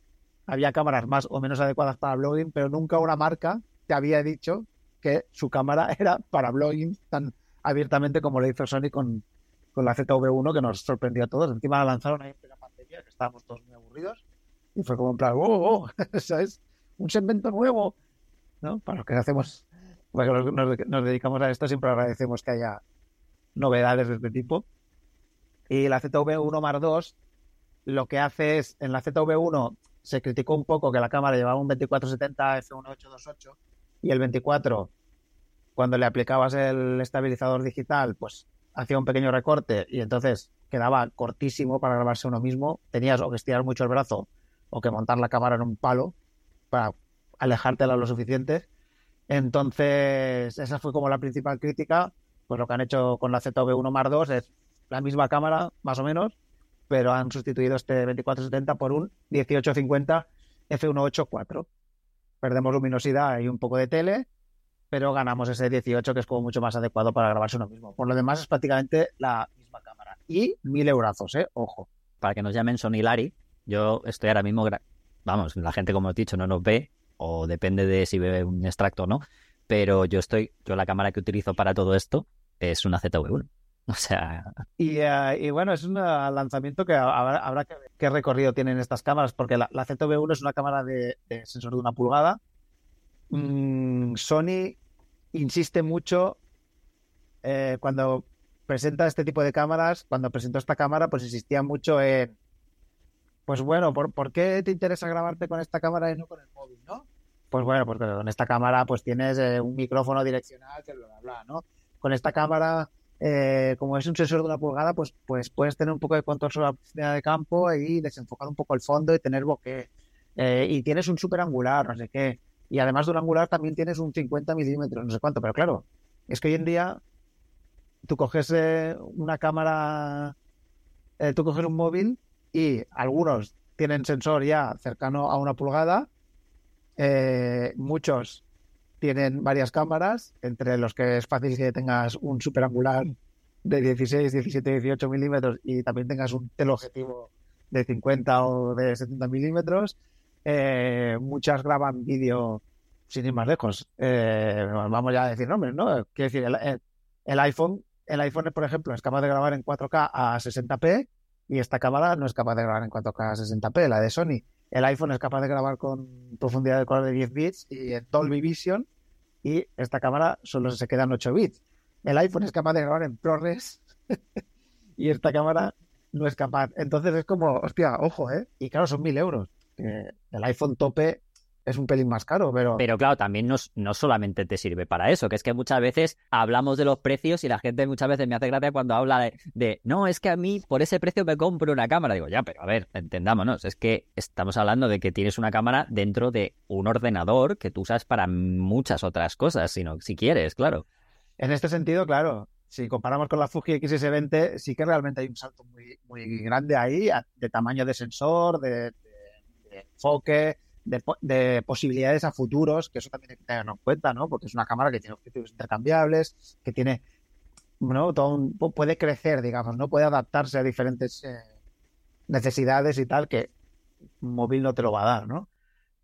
había cámaras más o menos adecuadas para blogging, pero nunca una marca te había dicho que su cámara era para blogging tan abiertamente como lo hizo Sony con, con la ZV1, que nos sorprendió a todos. Encima la lanzaron ahí que estábamos todos muy aburridos. Y fue como en plan, ¡oh, oh! es Un segmento nuevo, ¿no? Para los que hacemos, para que nos, dedicamos a esto, siempre agradecemos que haya novedades de este tipo. Y la ZV1 Mar 2 lo que hace es, en la ZV1 se criticó un poco que la cámara llevaba un 2470 f1.828 y el 24, cuando le aplicabas el estabilizador digital, pues hacía un pequeño recorte y entonces quedaba cortísimo para grabarse uno mismo. Tenías o que estirar mucho el brazo o que montar la cámara en un palo para alejártela lo suficiente. Entonces, esa fue como la principal crítica. Pues lo que han hecho con la ZV1 Mar 2 es la misma cámara, más o menos, pero han sustituido este 2470 por un 1850 f1.8.4. Perdemos luminosidad y un poco de tele, pero ganamos ese 18 que es como mucho más adecuado para grabarse uno mismo. Por lo demás es prácticamente la misma cámara. Y mil eurazos, ¿eh? Ojo. Para que nos llamen Sony Lari, yo estoy ahora mismo, vamos, la gente como he dicho no nos ve o depende de si ve un extracto o no, pero yo estoy, yo la cámara que utilizo para todo esto es una ZV1. O sea. Y, eh, bueno, es un lanzamiento que habrá, que ver qué recorrido tienen estas cámaras, porque la, ZV1 es una cámara de, sensor de una pulgada. Mm, Sony insiste mucho eh, cuando presenta este tipo de cámaras, cuando presentó esta cámara, pues insistía mucho en, pues bueno, ¿por, qué te interesa grabarte con esta cámara y no con el móvil, no? Pues bueno, porque con esta cámara pues tienes eh, un micrófono direccional que bla, bla, bla, ¿no? Con esta cámara, eh, como es un sensor de una pulgada, pues, pues puedes tener un poco de control sobre la de campo y desenfocar un poco el fondo y tener bokeh. y tienes un super angular, no sé qué. Y además de un angular también tienes un 50 milímetros, no sé cuánto, pero claro, es que hoy en día tú coges eh, una cámara, eh, tú coges un móvil y algunos tienen sensor ya cercano a una pulgada, eh, muchos tienen varias cámaras, entre los que es fácil que tengas un super angular de 16, 17, 18 milímetros y también tengas un teleobjetivo de 50 o de 70 milímetros. Eh, muchas graban vídeo sin ir más lejos. Eh, vamos ya a decir nombres, ¿no? Quiero decir, el, iPhone, el iPhone, por ejemplo, es capaz de grabar en 4K a 60p y esta cámara no es capaz de grabar en 4K a 60p, la de Sony. El iPhone es capaz de grabar con profundidad de color de 10 bits y en Dolby Vision y esta cámara solo se queda en 8 bits. El iPhone es capaz de grabar en ProRes y esta cámara no es capaz. Entonces es como, hostia, ojo, ¿eh? Y claro, son mil euros el iPhone tope es un pelín más caro, pero... Pero claro, también no, no, solamente te sirve para eso, que es que muchas veces hablamos de los precios y la gente muchas veces me hace gracia cuando habla de, no, es que a mí por ese precio me compro una cámara. Digo, ya, pero a ver, entendámonos, es que estamos hablando de que tienes una cámara dentro de un ordenador que tú usas para muchas otras cosas, sino si quieres, claro. En este sentido, claro, si comparamos con la Fuji XS20, sí que realmente hay un salto muy, muy grande ahí, de tamaño de sensor, de enfoque, de, posibilidades a futuros, que eso también hay que en cuenta, ¿no? Porque es una cámara que tiene objetivos intercambiables, que tiene, ¿no? Todo puede crecer, digamos, ¿no? Puede adaptarse a diferentes eh, necesidades y tal que un móvil no te lo va a dar, ¿no?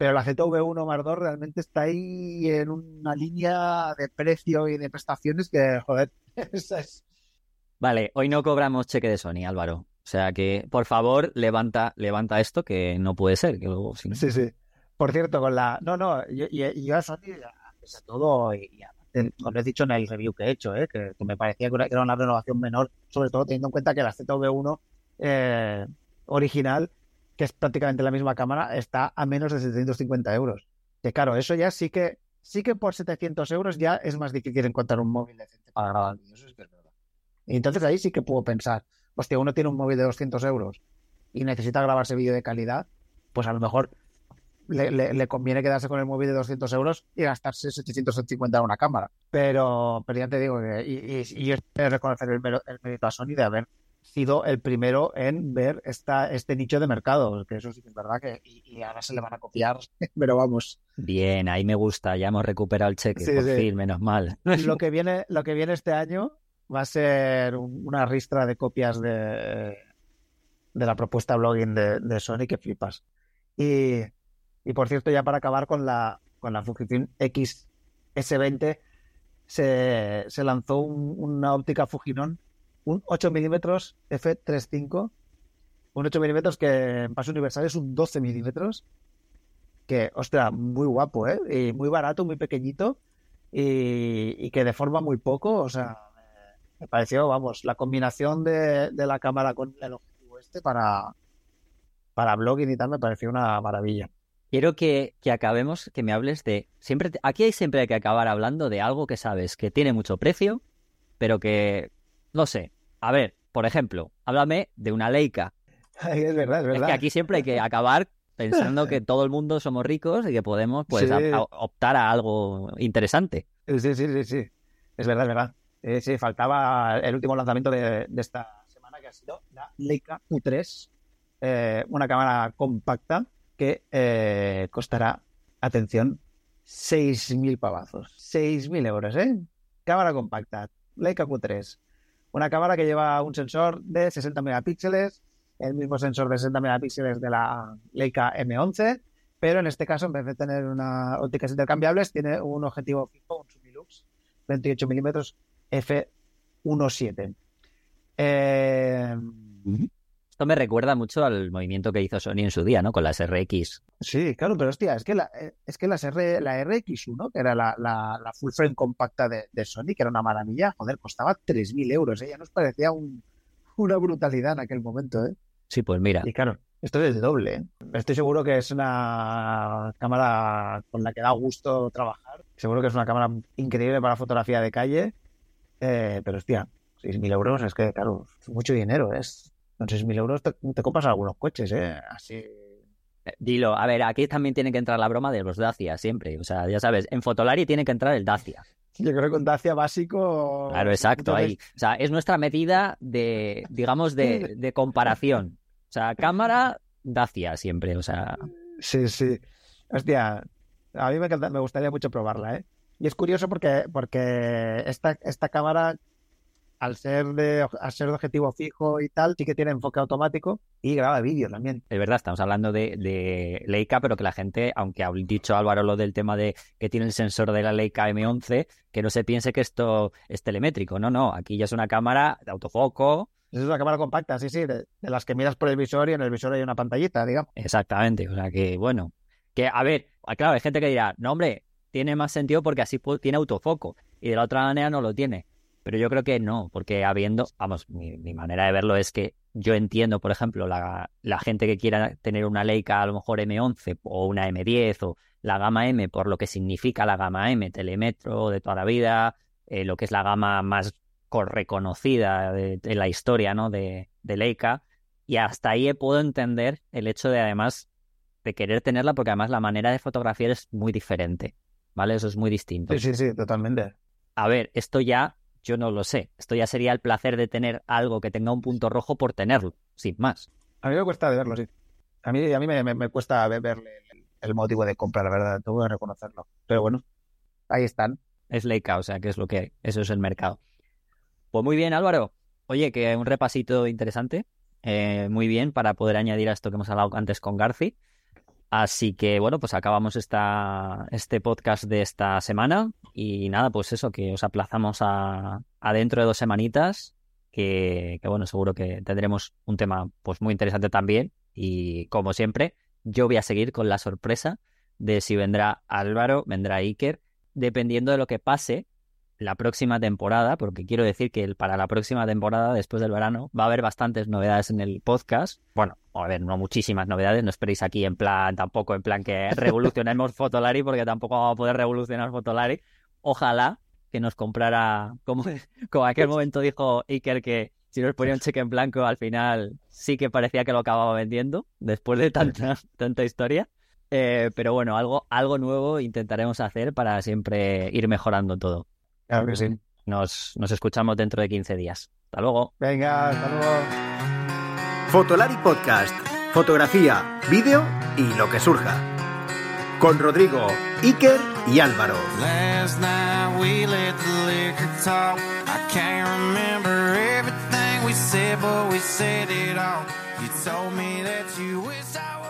pero la ZV1 más 2 realmente está ahí en una línea de precio y de prestaciones que, joder, esa es. Vale, hoy no cobramos cheque de Sony, Álvaro. O sea que, por favor, levanta, levanta esto, que no puede ser. Que luego, si no- Sí, sí. Por cierto, con la. No, no, yo, yo, yo a pese a todo, y, y os lo he dicho en el review que he hecho, ¿eh? que, me parecía que era- una renovación menor, sobre todo teniendo en cuenta que la ZV1 eh, original, que es prácticamente la misma cámara, está a menos de 750 euros. Que claro, eso ya sí que, sí que por 700 euros ya es más difícil encontrar un móvil decente para grabar vídeos, es verdad. Y entonces ahí sí que puedo pensar, hostia, uno tiene un móvil de 200 euros y necesita grabarse vídeo de calidad, pues a lo mejor le, le- le conviene quedarse con el móvil de 200 euros y gastarse 750 en una cámara. Pero, pero ya te digo, que, y, y- y reconocer el, el mérito a Sony de haber sido el primero en ver esta, este nicho de mercado, que eso sí que es verdad que y, y ahora se le van a copiar, pero vamos. Bien, ahí me gusta, ya hemos recuperado el cheque, Sí, por sí. fin, menos mal. Lo que viene, lo que viene este año va a ser un- una ristra de copias de, de la propuesta blogging de, Sony que flipas. Y, y por cierto, ya para acabar con la, con la Fujifilm X S20, se, se lanzó un- una óptica Fujinon, un 8 milímetros f3.5, un 8 milímetros que en paso universal es un 12 milímetros, que, ostras, muy guapo, ¿eh? Y muy barato, muy pequeñito y, y que deforma muy poco, o sea, me pareció, vamos, la combinación de, de la cámara con el objetivo este para, para blogging y tal me pareció una maravilla. Quiero que, que acabemos, que me hables de. Siempre, aquí hay siempre que acabar hablando de algo que sabes que tiene mucho precio, pero que. No sé. A ver, por ejemplo, háblame de una Leica. Es verdad, es Es verdad. que aquí siempre hay que acabar pensando que todo el mundo somos ricos y que podemos pues Sí. a- a- optar a algo interesante. Sí, sí, sí, sí. Es verdad, es verdad. Eh, sí, faltaba el último lanzamiento de, esta semana que ha sido la Leica Q3, eh, una cámara compacta que eh, costará, atención, 6.000 pavazos. 6.000 euros, ¿eh? Cámara compacta, Leica Q3. Una cámara que lleva un sensor de 60 megapíxeles, el mismo sensor de 60 megapíxeles de la Leica M11, pero en este caso, en vez de tener una ópticas intercambiables, tiene un objetivo fijo, un Sumilux 28 milímetros f1.7. Eh, Esto me recuerda mucho al movimiento que hizo Sony en su día, ¿no? Con las RX. sí, claro, pero hostia, es que la, eh, es que las R, la RX1, que era la, la, la full frame compacta de, de Sony, que era una maravilla, joder, costaba 3.000 euros, ¿eh? Ya nos parecía un- una brutalidad en aquel momento, ¿eh? Sí, pues mira. Y claro, esto es el doble. ¿eh? Estoy seguro que es una cámara con la que da gusto trabajar. Seguro que es una cámara increíble para fotografía de calle. Eh, pero hostia, 6.000 euros es que, claro, es mucho dinero. Es, con 6.000 euros te, te compras algunos coches, ¿eh? Así. Eh, Dilo, a ver, aquí también tiene que entrar la broma de los Dacia, siempre. O sea, ya sabes, en Fotolari tiene que entrar el Dacia. Yo creo que con Dacia básico. Claro, exacto, ahí. O sea, es nuestra medida de, digamos, de, de comparación. O sea, cámara, Dacia siempre. O sea, Sí, sí. Hostia, a mí me, encanta- me gustaría mucho probarla, ¿eh? Y es curioso porque, porque esta, esta cámara, al ser, de, al ser de objetivo fijo y tal, sí que tiene enfoque automático y graba vídeo también. es verdad, estamos hablando de, de Leica, pero que la gente, aunque ha dicho Álvaro lo del tema de que tiene el sensor de la Leica M11, que no se piense que esto es telemétrico. No, no, aquí ya es una cámara de autofoco. Es una cámara compacta, sí, sí, de, de las que miras por el visor y en el visor hay una pantallita, digamos. Exactamente, o sea que bueno, que a ver, claro, hay gente que dirá, no hombre, tiene más sentido porque así tiene autofoco y de la otra manera no lo tiene. Pero yo creo que no, porque habiendo, vamos, mi, mi manera de verlo es que yo entiendo, por ejemplo, la, gente que quiera tener una Leica a lo mejor M11 o una M10 o la gama M por lo que significa la gama M, telemetro de toda la vida, eh, lo que es la gama más co- reconocida de, de la historia, ¿no? De, de Leica. Y hasta ahí puedo entender el hecho de además de querer tenerla porque además la manera de fotografiar es muy diferente, ¿vale? Eso es muy distinto. Sí, sí, sí, totalmente. A ver, esto ya yo no lo sé. Esto ya sería el placer de tener algo que tenga un punto rojo por tenerlo, sin más. A mí me cuesta de verlo, sí. A mí, a mí me, me- me cuesta ve- verle el, el motivo de compra, la verdad, tengo que reconocerlo. Pero bueno, ahí están. Es Leica, o sea que es lo que hay. Eso es el mercado. Pues muy bien, Álvaro. Oye, que un repasito interesante. Eh, muy bien para poder añadir a esto que hemos hablado antes con Garci. Así que bueno, pues acabamos esta, este podcast de esta semana y nada, pues eso, que os aplazamos a, a dentro de dos semanitas, que, que, bueno, seguro que tendremos un tema pues muy interesante también. Y como siempre, yo voy a seguir con la sorpresa de si vendrá Álvaro, vendrá Iker, dependiendo de lo que pase la próxima temporada, porque quiero decir que para la próxima temporada, después del verano, va a haber bastantes novedades en el podcast. Bueno, a ver, no muchísimas novedades, no esperéis aquí en plan, tampoco en plan que revolucionemos Fotolari, porque tampoco vamos a poder revolucionar Fotolari. Ojalá que nos comprara, como, como aquel momento dijo Iker, que si nos ponía un cheque en blanco, al final sí que parecía que lo acababa vendiendo, después de tanta, tanta historia. Eh, pero bueno, algo, algo nuevo intentaremos hacer para siempre ir mejorando todo. Claro que sí. Nos, nos escuchamos dentro de 15 días. Hasta luego. Venga, hasta luego. Fotolari Podcast. Fotografía, vídeo y lo que surja. Con Rodrigo, Iker y Álvaro. Last night we let the liquor talk. I can't remember everything we said, but we said it all. You told me that you wish I was.